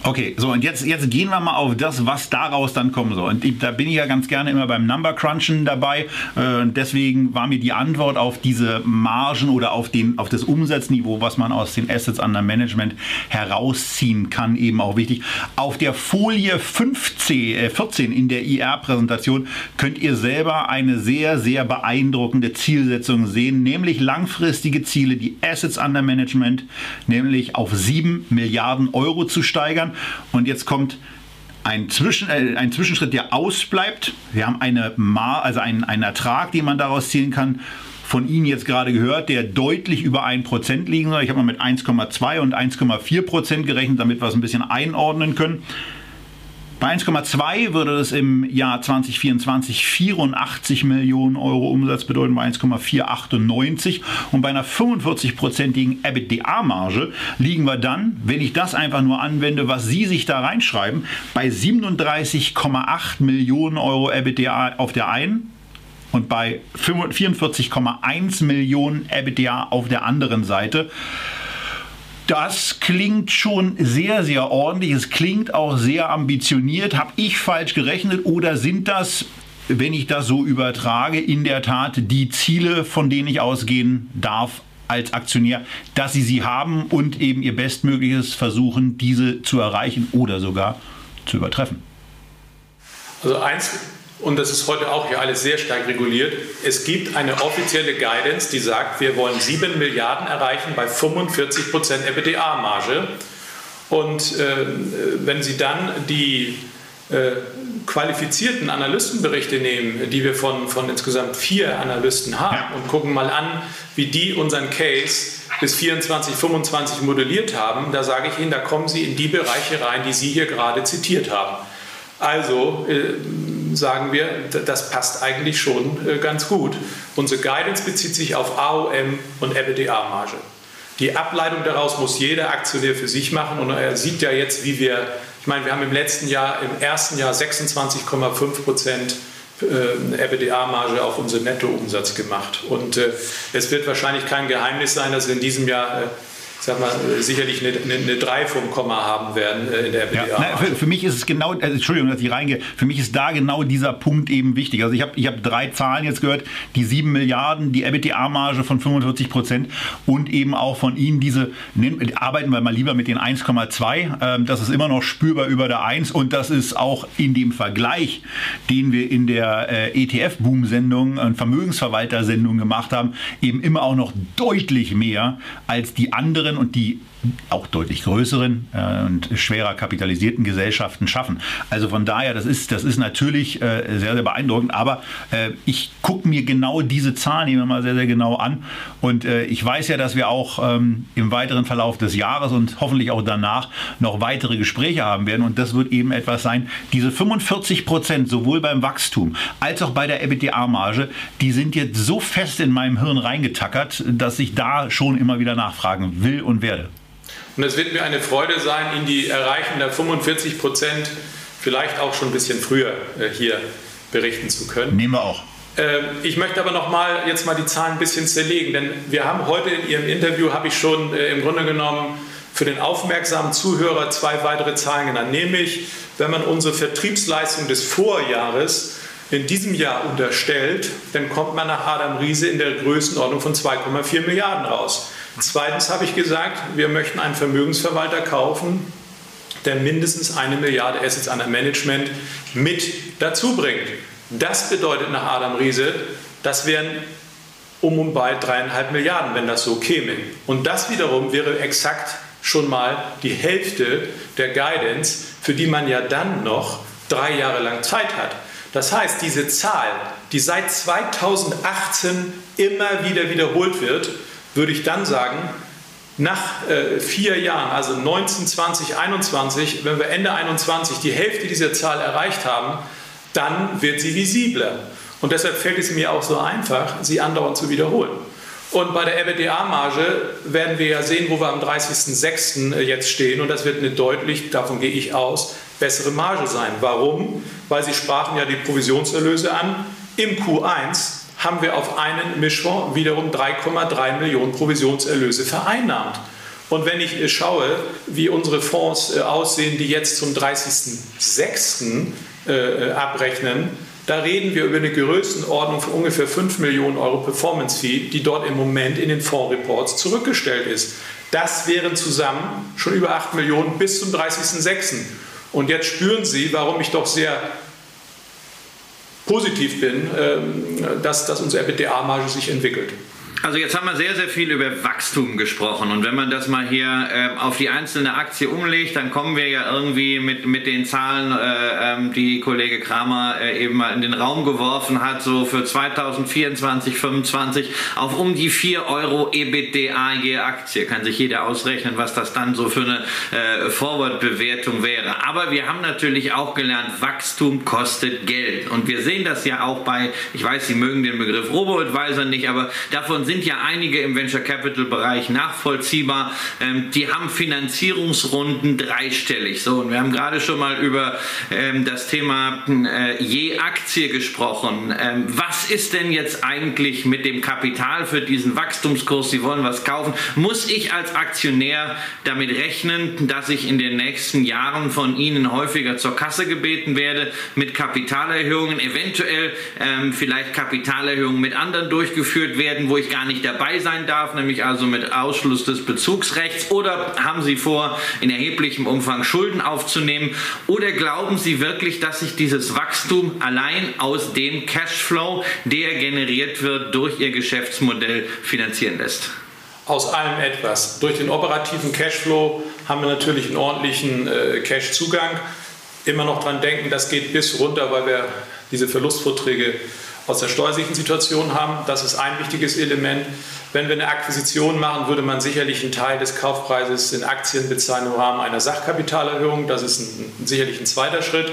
[SPEAKER 1] Okay, so und jetzt, jetzt gehen wir mal auf das, was daraus dann kommen soll. Und ich, da bin ich ja ganz gerne immer beim Number Crunchen dabei. Äh, deswegen war mir die Antwort auf diese Margen oder auf, den, auf das Umsatzniveau, was man aus den Assets under Management herausziehen kann, eben auch wichtig. Auf der Folie 15, äh 14 in der IR-Präsentation könnt ihr selber eine sehr, sehr beeindruckende Zielsetzung sehen, nämlich langfristige Ziele, die Assets under Management, nämlich auf 7 Milliarden Euro zu steigern. Und jetzt kommt ein, Zwischen, äh, ein Zwischenschritt, der ausbleibt. Wir haben eine Mar, also einen, einen Ertrag, den man daraus ziehen kann. Von Ihnen jetzt gerade gehört, der deutlich über 1% liegen soll. Ich habe mal mit 1,2 und 1,4% gerechnet, damit wir es ein bisschen einordnen können. Bei 1,2 würde das im Jahr 2024 84 Millionen Euro Umsatz bedeuten, bei 1,498 und bei einer 45-prozentigen EBITDA-Marge liegen wir dann, wenn ich das einfach nur anwende, was Sie sich da reinschreiben, bei 37,8 Millionen Euro EBITDA auf der einen und bei 44,1 Millionen EBITDA auf der anderen Seite. Das klingt schon sehr, sehr ordentlich. Es klingt auch sehr ambitioniert. Habe ich falsch gerechnet oder sind das, wenn ich das so übertrage, in der Tat die Ziele, von denen ich ausgehen darf als Aktionär, dass Sie sie haben und eben Ihr Bestmögliches versuchen, diese zu erreichen oder sogar zu übertreffen?
[SPEAKER 3] Also eins und das ist heute auch hier alles sehr stark reguliert. Es gibt eine offizielle Guidance, die sagt, wir wollen 7 Milliarden erreichen bei 45 Prozent EBITDA-Marge. Und äh, wenn Sie dann die äh, qualifizierten Analystenberichte nehmen, die wir von, von insgesamt vier Analysten haben, und gucken mal an, wie die unseren Case bis 24, 25 modelliert haben, da sage ich Ihnen, da kommen Sie in die Bereiche rein, die Sie hier gerade zitiert haben. Also äh, sagen wir, das passt eigentlich schon äh, ganz gut. Unsere Guidance bezieht sich auf AOM und EBITDA-Marge. Die Ableitung daraus muss jeder Aktionär für sich machen und er sieht ja jetzt, wie wir, ich meine, wir haben im letzten Jahr, im ersten Jahr 26,5 Prozent äh, EBITDA-Marge auf unseren Nettoumsatz gemacht. Und äh, es wird wahrscheinlich kein Geheimnis sein, dass wir in diesem Jahr äh, sag mal, sicherlich eine, eine, eine 3 vom Komma haben werden äh, in der RBDA. Ja,
[SPEAKER 1] für, für, mich ist es genau, also Entschuldigung, dass ich reingehe, für mich ist da genau dieser Punkt eben wichtig. Also ich habe ich hab drei Zahlen jetzt gehört, die 7 Milliarden, die EBITDA-Marge von 45 Prozent und eben auch von Ihnen diese, arbeiten wir mal lieber mit den 1,2, ähm, das ist immer noch spürbar über der 1 und das ist auch in dem Vergleich, den wir in der äh, ETF-Boom-Sendung, äh, Vermögensverwalter-Sendung gemacht haben, eben immer auch noch deutlich mehr als die anderen und die auch deutlich größeren äh, und schwerer kapitalisierten Gesellschaften schaffen. Also von daher, das ist, das ist natürlich äh, sehr, sehr beeindruckend. Aber äh, ich gucke mir genau diese Zahlen immer mal sehr, sehr genau an. Und ich weiß ja, dass wir auch ähm, im weiteren Verlauf des Jahres und hoffentlich auch danach noch weitere Gespräche haben werden. Und das wird eben etwas sein. Diese 45 Prozent, sowohl beim Wachstum als auch bei der EBITDA-Marge, die sind jetzt so fest in meinem Hirn reingetackert, dass ich da schon immer wieder nachfragen will und werde.
[SPEAKER 3] Und es wird mir eine Freude sein, Ihnen die Erreichung der 45 Prozent vielleicht auch schon ein bisschen früher äh, hier berichten zu können.
[SPEAKER 1] Nehmen wir auch.
[SPEAKER 3] Ähm, ich möchte aber noch mal jetzt mal die Zahlen ein bisschen zerlegen, denn wir haben heute in Ihrem Interview, habe ich schon äh, im Grunde genommen für den aufmerksamen Zuhörer zwei weitere Zahlen genannt, nämlich wenn man unsere Vertriebsleistung des Vorjahres in diesem Jahr unterstellt, dann kommt man nach Adam Riese in der Größenordnung von 2,4 Milliarden raus. Zweitens habe ich gesagt, wir möchten einen Vermögensverwalter kaufen, der mindestens eine Milliarde Assets under Management mit dazu bringt. Das bedeutet nach Adam Riese, das wären um und bei dreieinhalb Milliarden, wenn das so käme. Und das wiederum wäre exakt schon mal die Hälfte der Guidance, für die man ja dann noch drei Jahre lang Zeit hat. Das heißt, diese Zahl, die seit 2018 immer wieder wiederholt wird, würde ich dann sagen, nach äh, vier Jahren, also 19, 20, 21, wenn wir Ende 21 die Hälfte dieser Zahl erreicht haben, dann wird sie visibler. Und deshalb fällt es mir auch so einfach, sie andauernd zu wiederholen. Und bei der EBITDA-Marge werden wir ja sehen, wo wir am 30.06. Äh, jetzt stehen. Und das wird eine deutlich, davon gehe ich aus, bessere Marge sein. Warum? Weil Sie sprachen ja die Provisionserlöse an. Im Q1 haben wir auf einen Mischfonds wiederum 3,3 Millionen Provisionserlöse vereinnahmt. Und wenn ich äh, schaue, wie unsere Fonds äh, aussehen, die jetzt zum 30.06. abrechnen, da reden wir über eine Größenordnung von ungefähr 5 Millionen Euro Performance Fee, die dort im Moment in den Fondsreports zurückgestellt ist. Das wären zusammen schon über 8 Millionen bis zum 30.06. Und jetzt spüren Sie, warum ich doch sehr positiv bin, ähm, dass, dass unsere EBITDA-Marge sich entwickelt.
[SPEAKER 2] Also jetzt haben wir sehr, sehr viel über Wachstum gesprochen und wenn man das mal hier äh, auf die einzelne Aktie umlegt, dann kommen wir ja irgendwie mit, mit den Zahlen, äh, ähm, die Kollege Kramer äh, eben mal in den Raum geworfen hat, so für 2024, 2025 auf um die 4 Euro EBITDA je Aktie. Kann sich jeder ausrechnen, was das dann so für eine äh, Forward-Bewertung wäre. Aber wir haben natürlich auch gelernt, Wachstum kostet Geld und wir sehen das ja auch bei, ich weiß, Sie mögen den Begriff Robo-Advisor nicht, aber davon sind ja einige im Venture Capital Bereich nachvollziehbar. Ähm, die haben Finanzierungsrunden dreistellig. So, und wir haben gerade schon mal über ähm, das Thema äh, je Aktie gesprochen. Ähm, was ist denn jetzt eigentlich mit dem Kapital für diesen Wachstumskurs? Sie wollen was kaufen. Muss ich als Aktionär damit rechnen, dass ich in den nächsten Jahren von Ihnen häufiger zur Kasse gebeten werde mit Kapitalerhöhungen, eventuell ähm, vielleicht Kapitalerhöhungen mit anderen durchgeführt werden, wo ich gar nicht dabei sein darf, nämlich also mit Ausschluss des Bezugsrechts? Oder haben Sie vor, in erheblichem Umfang Schulden aufzunehmen? Oder glauben Sie wirklich, dass sich dieses Wachstum allein aus dem Cashflow, der generiert wird, durch Ihr Geschäftsmodell finanzieren lässt?
[SPEAKER 3] Aus allem etwas. Durch den operativen Cashflow haben wir natürlich einen ordentlichen äh, Cash-Zugang. Immer noch dran denken, das geht bis runter, weil wir diese Verlustvorträge aus der steuerlichen Situation haben. Das ist ein wichtiges Element. Wenn wir eine Akquisition machen, würde man sicherlich einen Teil des Kaufpreises in Aktien bezahlen im Rahmen einer Sachkapitalerhöhung. Das ist ein, sicherlich ein zweiter Schritt.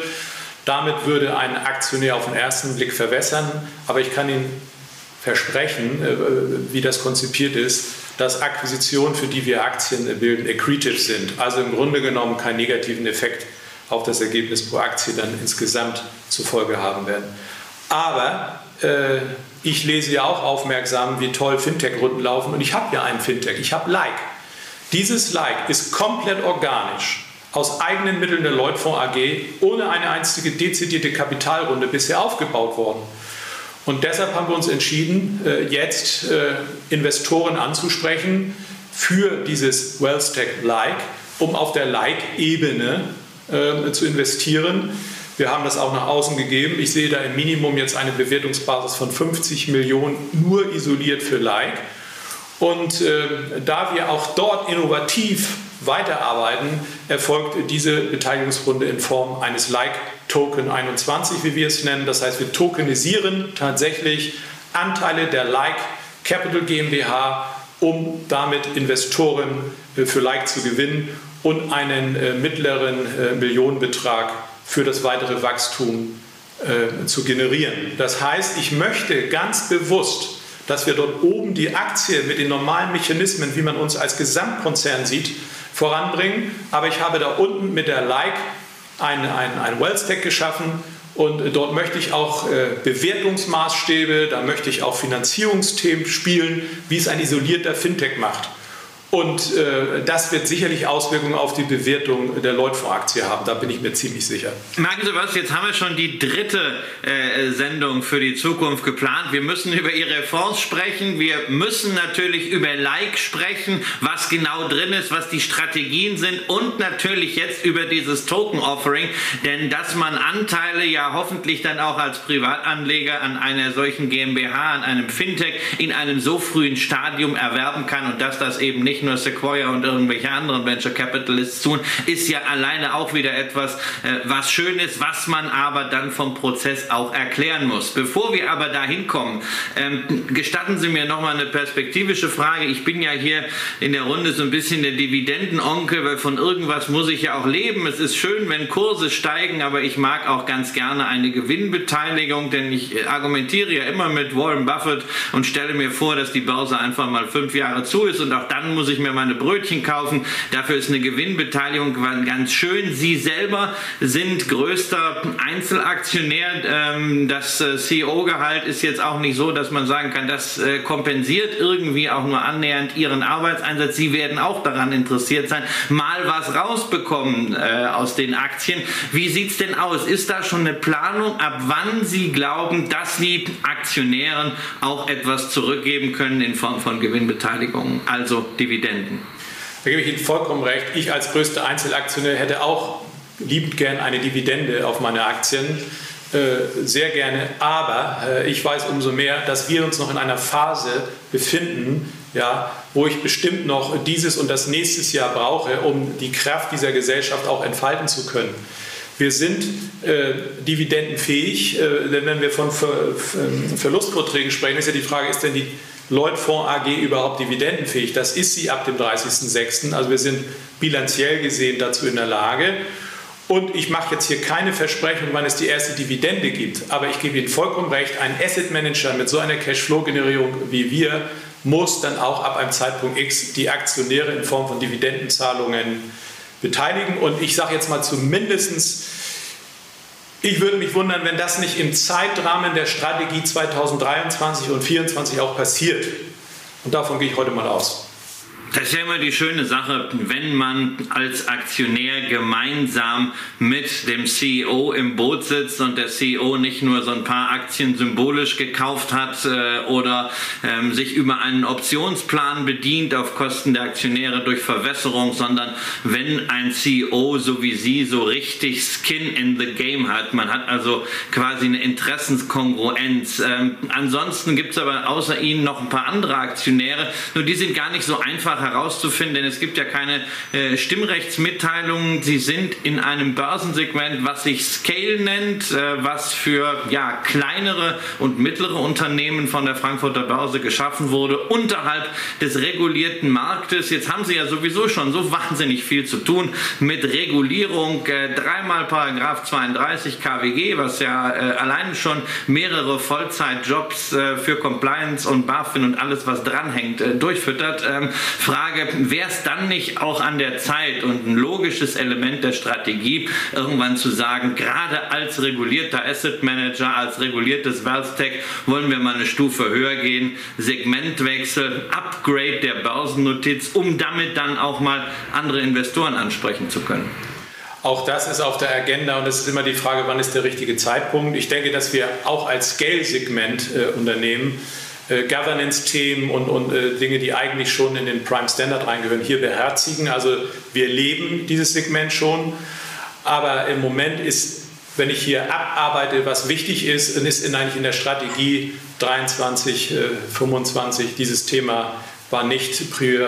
[SPEAKER 3] Damit würde ein Aktionär auf den ersten Blick verwässern. Aber ich kann Ihnen versprechen, äh, wie das konzipiert ist, dass Akquisitionen, für die wir Aktien bilden, accretive sind. Also im Grunde genommen keinen negativen Effekt auf das Ergebnis pro Aktie dann insgesamt zur Folge haben werden. Aber ich lese ja auch aufmerksam, wie toll Fintech-Runden laufen und ich habe ja einen Fintech, ich habe Like. Dieses Like ist komplett organisch aus eigenen Mitteln der Leutfonds AG ohne eine einzige dezidierte Kapitalrunde bisher aufgebaut worden. Und deshalb haben wir uns entschieden, äh, jetzt äh, Investoren anzusprechen für dieses WealthStack Like, um auf der Like-Ebene äh, zu investieren. Wir haben das auch nach außen gegeben. Ich sehe da im Minimum jetzt eine Bewertungsbasis von 50 Millionen nur isoliert für Like. Und äh, da wir auch dort innovativ weiterarbeiten, erfolgt diese Beteiligungsrunde in Form eines Like-Token 21, wie wir es nennen. Das heißt, wir tokenisieren tatsächlich Anteile der Like Capital GmbH, um damit Investoren äh, für Like zu gewinnen und einen äh, mittleren äh, Millionenbetrag für das weitere Wachstum äh, zu generieren. Das heißt, ich möchte ganz bewusst, dass wir dort oben die Aktie mit den normalen Mechanismen, wie man uns als Gesamtkonzern sieht, voranbringen. Aber ich habe da unten mit der Like ein, ein, ein Wealth Stack geschaffen Und dort möchte ich auch Bewertungsmaßstäbe, da möchte ich auch Finanzierungsthemen spielen, wie es ein isolierter Fintech macht. Und äh, das wird sicherlich Auswirkungen auf die Bewertung der Leutfonds-Aktie haben. Da bin ich mir ziemlich sicher.
[SPEAKER 2] Merken Sie was, jetzt haben wir schon die dritte äh, Sendung für die Zukunft geplant. Wir müssen über Ihre Fonds sprechen. Wir müssen natürlich über Like sprechen, was genau drin ist, was die Strategien sind und natürlich jetzt über dieses Token-Offering. Denn dass man Anteile ja hoffentlich dann auch als Privatanleger an einer solchen GmbH, an einem Fintech in einem so frühen Stadium erwerben kann und dass das eben nicht nur Sequoia und irgendwelche anderen Venture Capitalists tun, ist ja alleine auch wieder etwas, äh, was schön ist, was man aber dann vom Prozess auch erklären muss. Bevor wir aber dahin kommen, ähm, gestatten Sie mir nochmal eine perspektivische Frage. Ich bin ja hier in der Runde so ein bisschen der Dividendenonkel, weil von irgendwas muss ich ja auch leben. Es ist schön, wenn Kurse steigen, aber ich mag auch ganz gerne eine Gewinnbeteiligung, denn ich argumentiere ja immer mit Warren Buffett und stelle mir vor, dass die Börse einfach mal fünf Jahre zu ist und auch dann muss ich ich mir meine Brötchen kaufen. Dafür ist eine Gewinnbeteiligung ganz schön. Sie selber sind größter Einzelaktionär. Ähm, das äh, CEO-Gehalt ist jetzt auch nicht so, dass man sagen kann, das äh, kompensiert irgendwie auch nur annähernd Ihren Arbeitseinsatz. Sie werden auch daran interessiert sein, mal was rausbekommen äh, aus den Aktien. Wie sieht es denn aus? Ist da schon eine Planung, ab wann Sie glauben, dass die Aktionären auch etwas zurückgeben können in Form von Gewinnbeteiligungen, also Dividenden? Dividenden.
[SPEAKER 3] Da gebe ich Ihnen vollkommen recht. Ich als größter Einzelaktionär hätte auch liebend gern eine Dividende auf meine Aktien. Äh, sehr gerne. Aber äh, ich weiß umso mehr, dass wir uns noch in einer Phase befinden, ja, wo ich bestimmt noch dieses und das nächstes Jahr brauche, um die Kraft dieser Gesellschaft auch entfalten zu können. Wir sind äh, dividendenfähig, äh, denn wenn wir von Ver Ver Verlustvorträgen sprechen, ist ja die Frage, ist denn die Leutfonds AG überhaupt dividendenfähig? Das ist sie ab dem 30.06. Also wir sind bilanziell gesehen dazu in der Lage. Und ich mache jetzt hier keine Versprechung, wann es die erste Dividende gibt. Aber ich gebe Ihnen vollkommen recht, ein Asset Manager mit so einer Cashflow-Generierung wie wir muss dann auch ab einem Zeitpunkt X die Aktionäre in Form von Dividendenzahlungen beteiligen. Und ich sage jetzt mal zumindest ich würde mich wundern, wenn das nicht im Zeitrahmen der Strategie 2023 und 2024 auch passiert. Und davon gehe ich heute mal aus.
[SPEAKER 2] Das ist ja immer die schöne Sache, wenn man als Aktionär gemeinsam mit dem CEO im Boot sitzt und der CEO nicht nur so ein paar Aktien symbolisch gekauft hat äh, oder ähm, sich über einen Optionsplan bedient auf Kosten der Aktionäre durch Verwässerung, sondern wenn ein CEO so wie Sie so richtig Skin in the Game hat. Man hat also quasi eine Interessenskongruenz. Ähm, ansonsten gibt es aber außer Ihnen noch ein paar andere Aktionäre, nur die sind gar nicht so einfach herauszufinden, denn es gibt ja keine äh, Stimmrechtsmitteilungen. Sie sind in einem Börsensegment, was sich Scale nennt, äh, was für ja, kleinere und mittlere Unternehmen von der Frankfurter Börse geschaffen wurde, unterhalb des regulierten Marktes. Jetzt haben Sie ja sowieso schon so wahnsinnig viel zu tun mit Regulierung. Äh, dreimal Paragraph 32 KWG, was ja äh, allein schon mehrere Vollzeitjobs äh, für Compliance und BaFin und alles, was dranhängt, äh, durchfüttert. Ähm, Frage, wäre es dann nicht auch an der Zeit und ein logisches Element der Strategie, irgendwann zu sagen, gerade als regulierter Asset Manager, als reguliertes Wealth Tech wollen wir mal eine Stufe höher gehen, Segmentwechsel, Upgrade der Börsennotiz, um damit dann auch mal andere Investoren ansprechen zu können?
[SPEAKER 3] Auch das ist auf der Agenda und es ist immer die Frage, wann ist der richtige Zeitpunkt. Ich denke, dass wir auch als Scale-Segment-Unternehmen äh, äh, Governance-Themen und, und äh, Dinge, die eigentlich schon in den Prime Standard reingehören, hier beherzigen. Also wir leben dieses Segment schon, aber im Moment ist, wenn ich hier abarbeite, was wichtig ist, dann ist in, eigentlich in der Strategie 23, äh, 25 dieses Thema war nicht äh,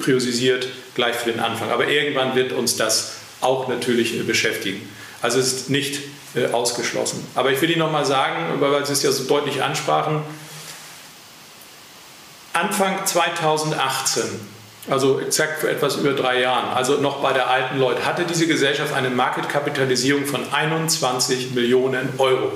[SPEAKER 3] priorisiert gleich für den Anfang. Aber irgendwann wird uns das auch natürlich äh, beschäftigen. Also es ist nicht äh, ausgeschlossen. Aber ich will Ihnen noch mal sagen, weil Sie es ja so deutlich ansprachen, Anfang 2018, also exakt vor etwas über drei Jahren, also noch bei der alten Leute, hatte diese Gesellschaft eine Marketkapitalisierung von 21 Millionen Euro.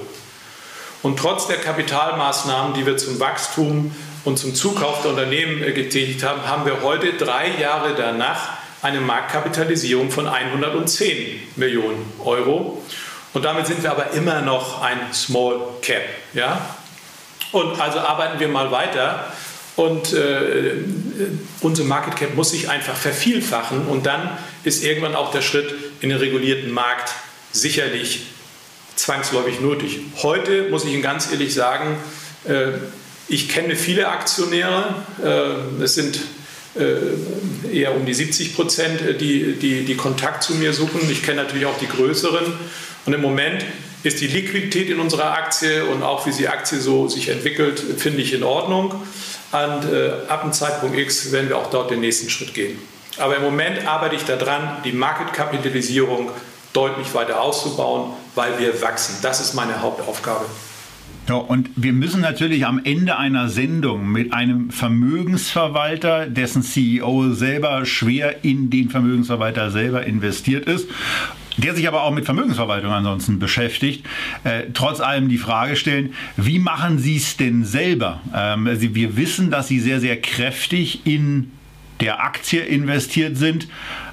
[SPEAKER 3] Und trotz der Kapitalmaßnahmen, die wir zum Wachstum und zum Zukauf der Unternehmen äh, getätigt haben, haben wir heute drei Jahre danach eine Marktkapitalisierung von 110 Millionen Euro. Und damit sind wir aber immer noch ein Small Cap. Ja? Und also arbeiten wir mal weiter. Und äh, unsere Market Cap muss sich einfach vervielfachen. Und dann ist irgendwann auch der Schritt in den regulierten Markt sicherlich zwangsläufig nötig. Heute muss ich Ihnen ganz ehrlich sagen, äh, ich kenne viele Aktionäre. Äh, es sind äh, eher um die 70 Prozent, die, die, die Kontakt zu mir suchen. Ich kenne natürlich auch die größeren. Und im Moment ist die Liquidität in unserer Aktie und auch wie die Aktie so sich entwickelt, finde ich in Ordnung. Und äh, ab dem Zeitpunkt X werden wir auch dort den nächsten Schritt gehen. Aber im Moment arbeite ich daran, die Marketkapitalisierung deutlich weiter auszubauen, weil wir wachsen. Das ist meine Hauptaufgabe.
[SPEAKER 1] Ja, und wir müssen natürlich am Ende einer Sendung mit einem Vermögensverwalter, dessen CEO selber schwer in den Vermögensverwalter selber investiert ist, der sich aber auch mit Vermögensverwaltung ansonsten beschäftigt, äh, trotz allem die Frage stellen, wie machen Sie es denn selber? Ähm, also wir wissen, dass Sie sehr, sehr kräftig in der Aktie investiert sind.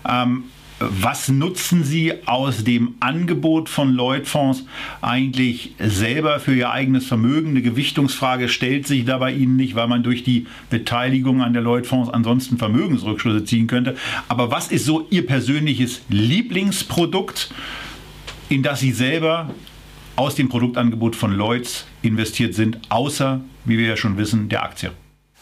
[SPEAKER 1] Ähm, was nutzen Sie aus dem Angebot von Lloyd-Fonds eigentlich selber für Ihr eigenes Vermögen? Eine Gewichtungsfrage stellt sich da bei Ihnen nicht, weil man durch die Beteiligung an der Lloyd-Fonds ansonsten Vermögensrückschlüsse ziehen könnte. Aber was ist so Ihr persönliches Lieblingsprodukt, in das Sie selber aus dem Produktangebot von Lloyds investiert sind, außer, wie wir ja schon wissen, der Aktie?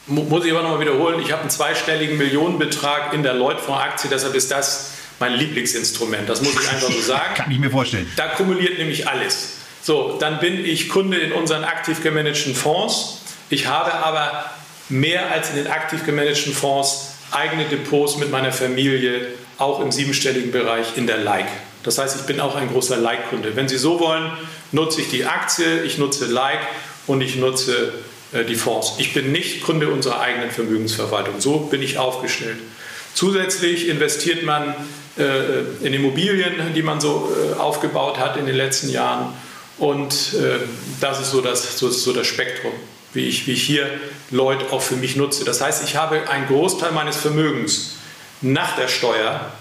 [SPEAKER 3] Muss ich aber nochmal wiederholen, ich habe einen zweistelligen Millionenbetrag in der Lloyd-Fonds-Aktie, deshalb ist das mein Lieblingsinstrument. Das muss ich einfach so sagen.
[SPEAKER 1] Kann ich mir vorstellen.
[SPEAKER 3] Da kumuliert nämlich alles. So, dann bin ich Kunde in unseren aktiv gemanagten Fonds. Ich habe aber mehr als in den aktiv gemanagten Fonds eigene Depots mit meiner Familie, auch im siebenstelligen Bereich in der Like. Das heißt, ich bin auch ein großer Like-Kunde. Wenn Sie so wollen, nutze ich die Aktie, ich nutze Like und ich nutze äh, die Fonds. Ich bin nicht Kunde unserer eigenen Vermögensverwaltung. So bin ich aufgestellt. Zusätzlich investiert man in Immobilien, die man so äh, aufgebaut hat in den letzten Jahren. Und äh, das ist so das, so, so das Spektrum, wie ich, wie ich hier Leute auch für mich nutze. Das heißt, ich habe einen Großteil meines Vermögens nach der Steuer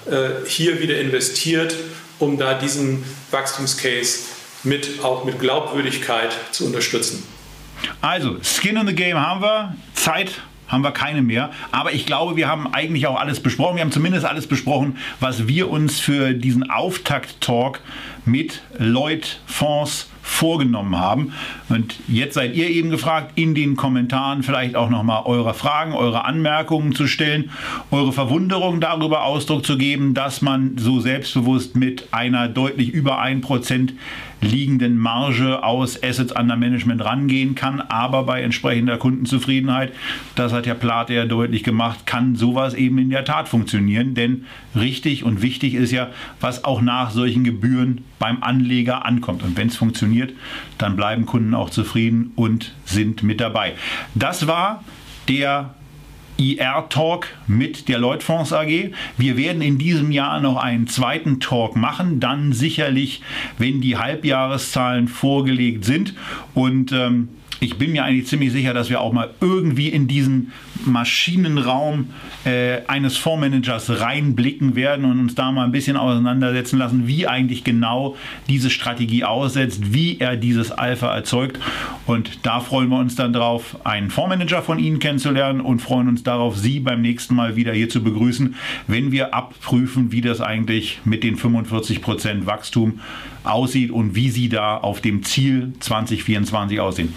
[SPEAKER 3] hier wieder investiert, um da diesen Wachstumscase mit, auch mit Glaubwürdigkeit zu unterstützen.
[SPEAKER 1] Also, Skin in the Game haben wir. Zeit haben wir keine mehr. Aber ich glaube, wir haben eigentlich auch alles besprochen. Wir haben zumindest alles besprochen, was wir uns für diesen Auftakt-Talk mit Lloyd Fonds vorgenommen haben. Und jetzt seid ihr eben gefragt, in den Kommentaren vielleicht auch nochmal eure Fragen, eure Anmerkungen zu stellen, eure Verwunderung darüber Ausdruck zu geben, dass man so selbstbewusst mit einer deutlich über 1% liegenden Marge aus Assets under Management rangehen kann, aber bei entsprechender Kundenzufriedenheit, das hat ja Plate ja deutlich gemacht, kann sowas eben in der Tat funktionieren, denn richtig und wichtig ist ja, was auch nach solchen Gebühren beim Anleger ankommt. Und wenn es funktioniert, dann bleiben Kunden auch zufrieden und sind mit dabei. Das war der IR-Talk mit der Lloyd-Fonds AG. Wir werden in diesem Jahr noch einen zweiten Talk machen, dann sicherlich, wenn die Halbjahreszahlen vorgelegt sind. Und ähm, ich bin mir eigentlich ziemlich sicher, dass wir auch mal irgendwie in diesen Maschinenraum äh, eines Fondsmanagers reinblicken werden und uns da mal ein bisschen auseinandersetzen lassen, wie eigentlich genau diese Strategie aussetzt, wie er dieses Alpha erzeugt. Und da freuen wir uns dann drauf, einen Fondsmanager von Ihnen kennenzulernen und freuen uns darauf, Sie beim nächsten Mal wieder hier zu begrüßen, wenn wir abprüfen, wie das eigentlich mit den 45% Wachstum aussieht und wie Sie da auf dem Ziel 2024 aussehen.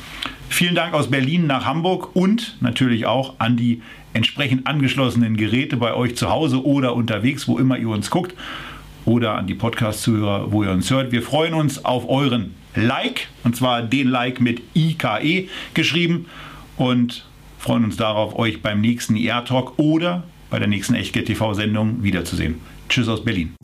[SPEAKER 1] Vielen Dank aus Berlin nach Hamburg und natürlich auch an die entsprechend angeschlossenen Geräte bei euch zu Hause oder unterwegs, wo immer ihr uns guckt oder an die Podcast-Zuhörer, wo ihr uns hört. Wir freuen uns auf euren Like und zwar den Like mit IKE geschrieben und freuen uns darauf, euch beim nächsten ER-Talk oder bei der nächsten Echtgeld TV-Sendung wiederzusehen. Tschüss aus Berlin.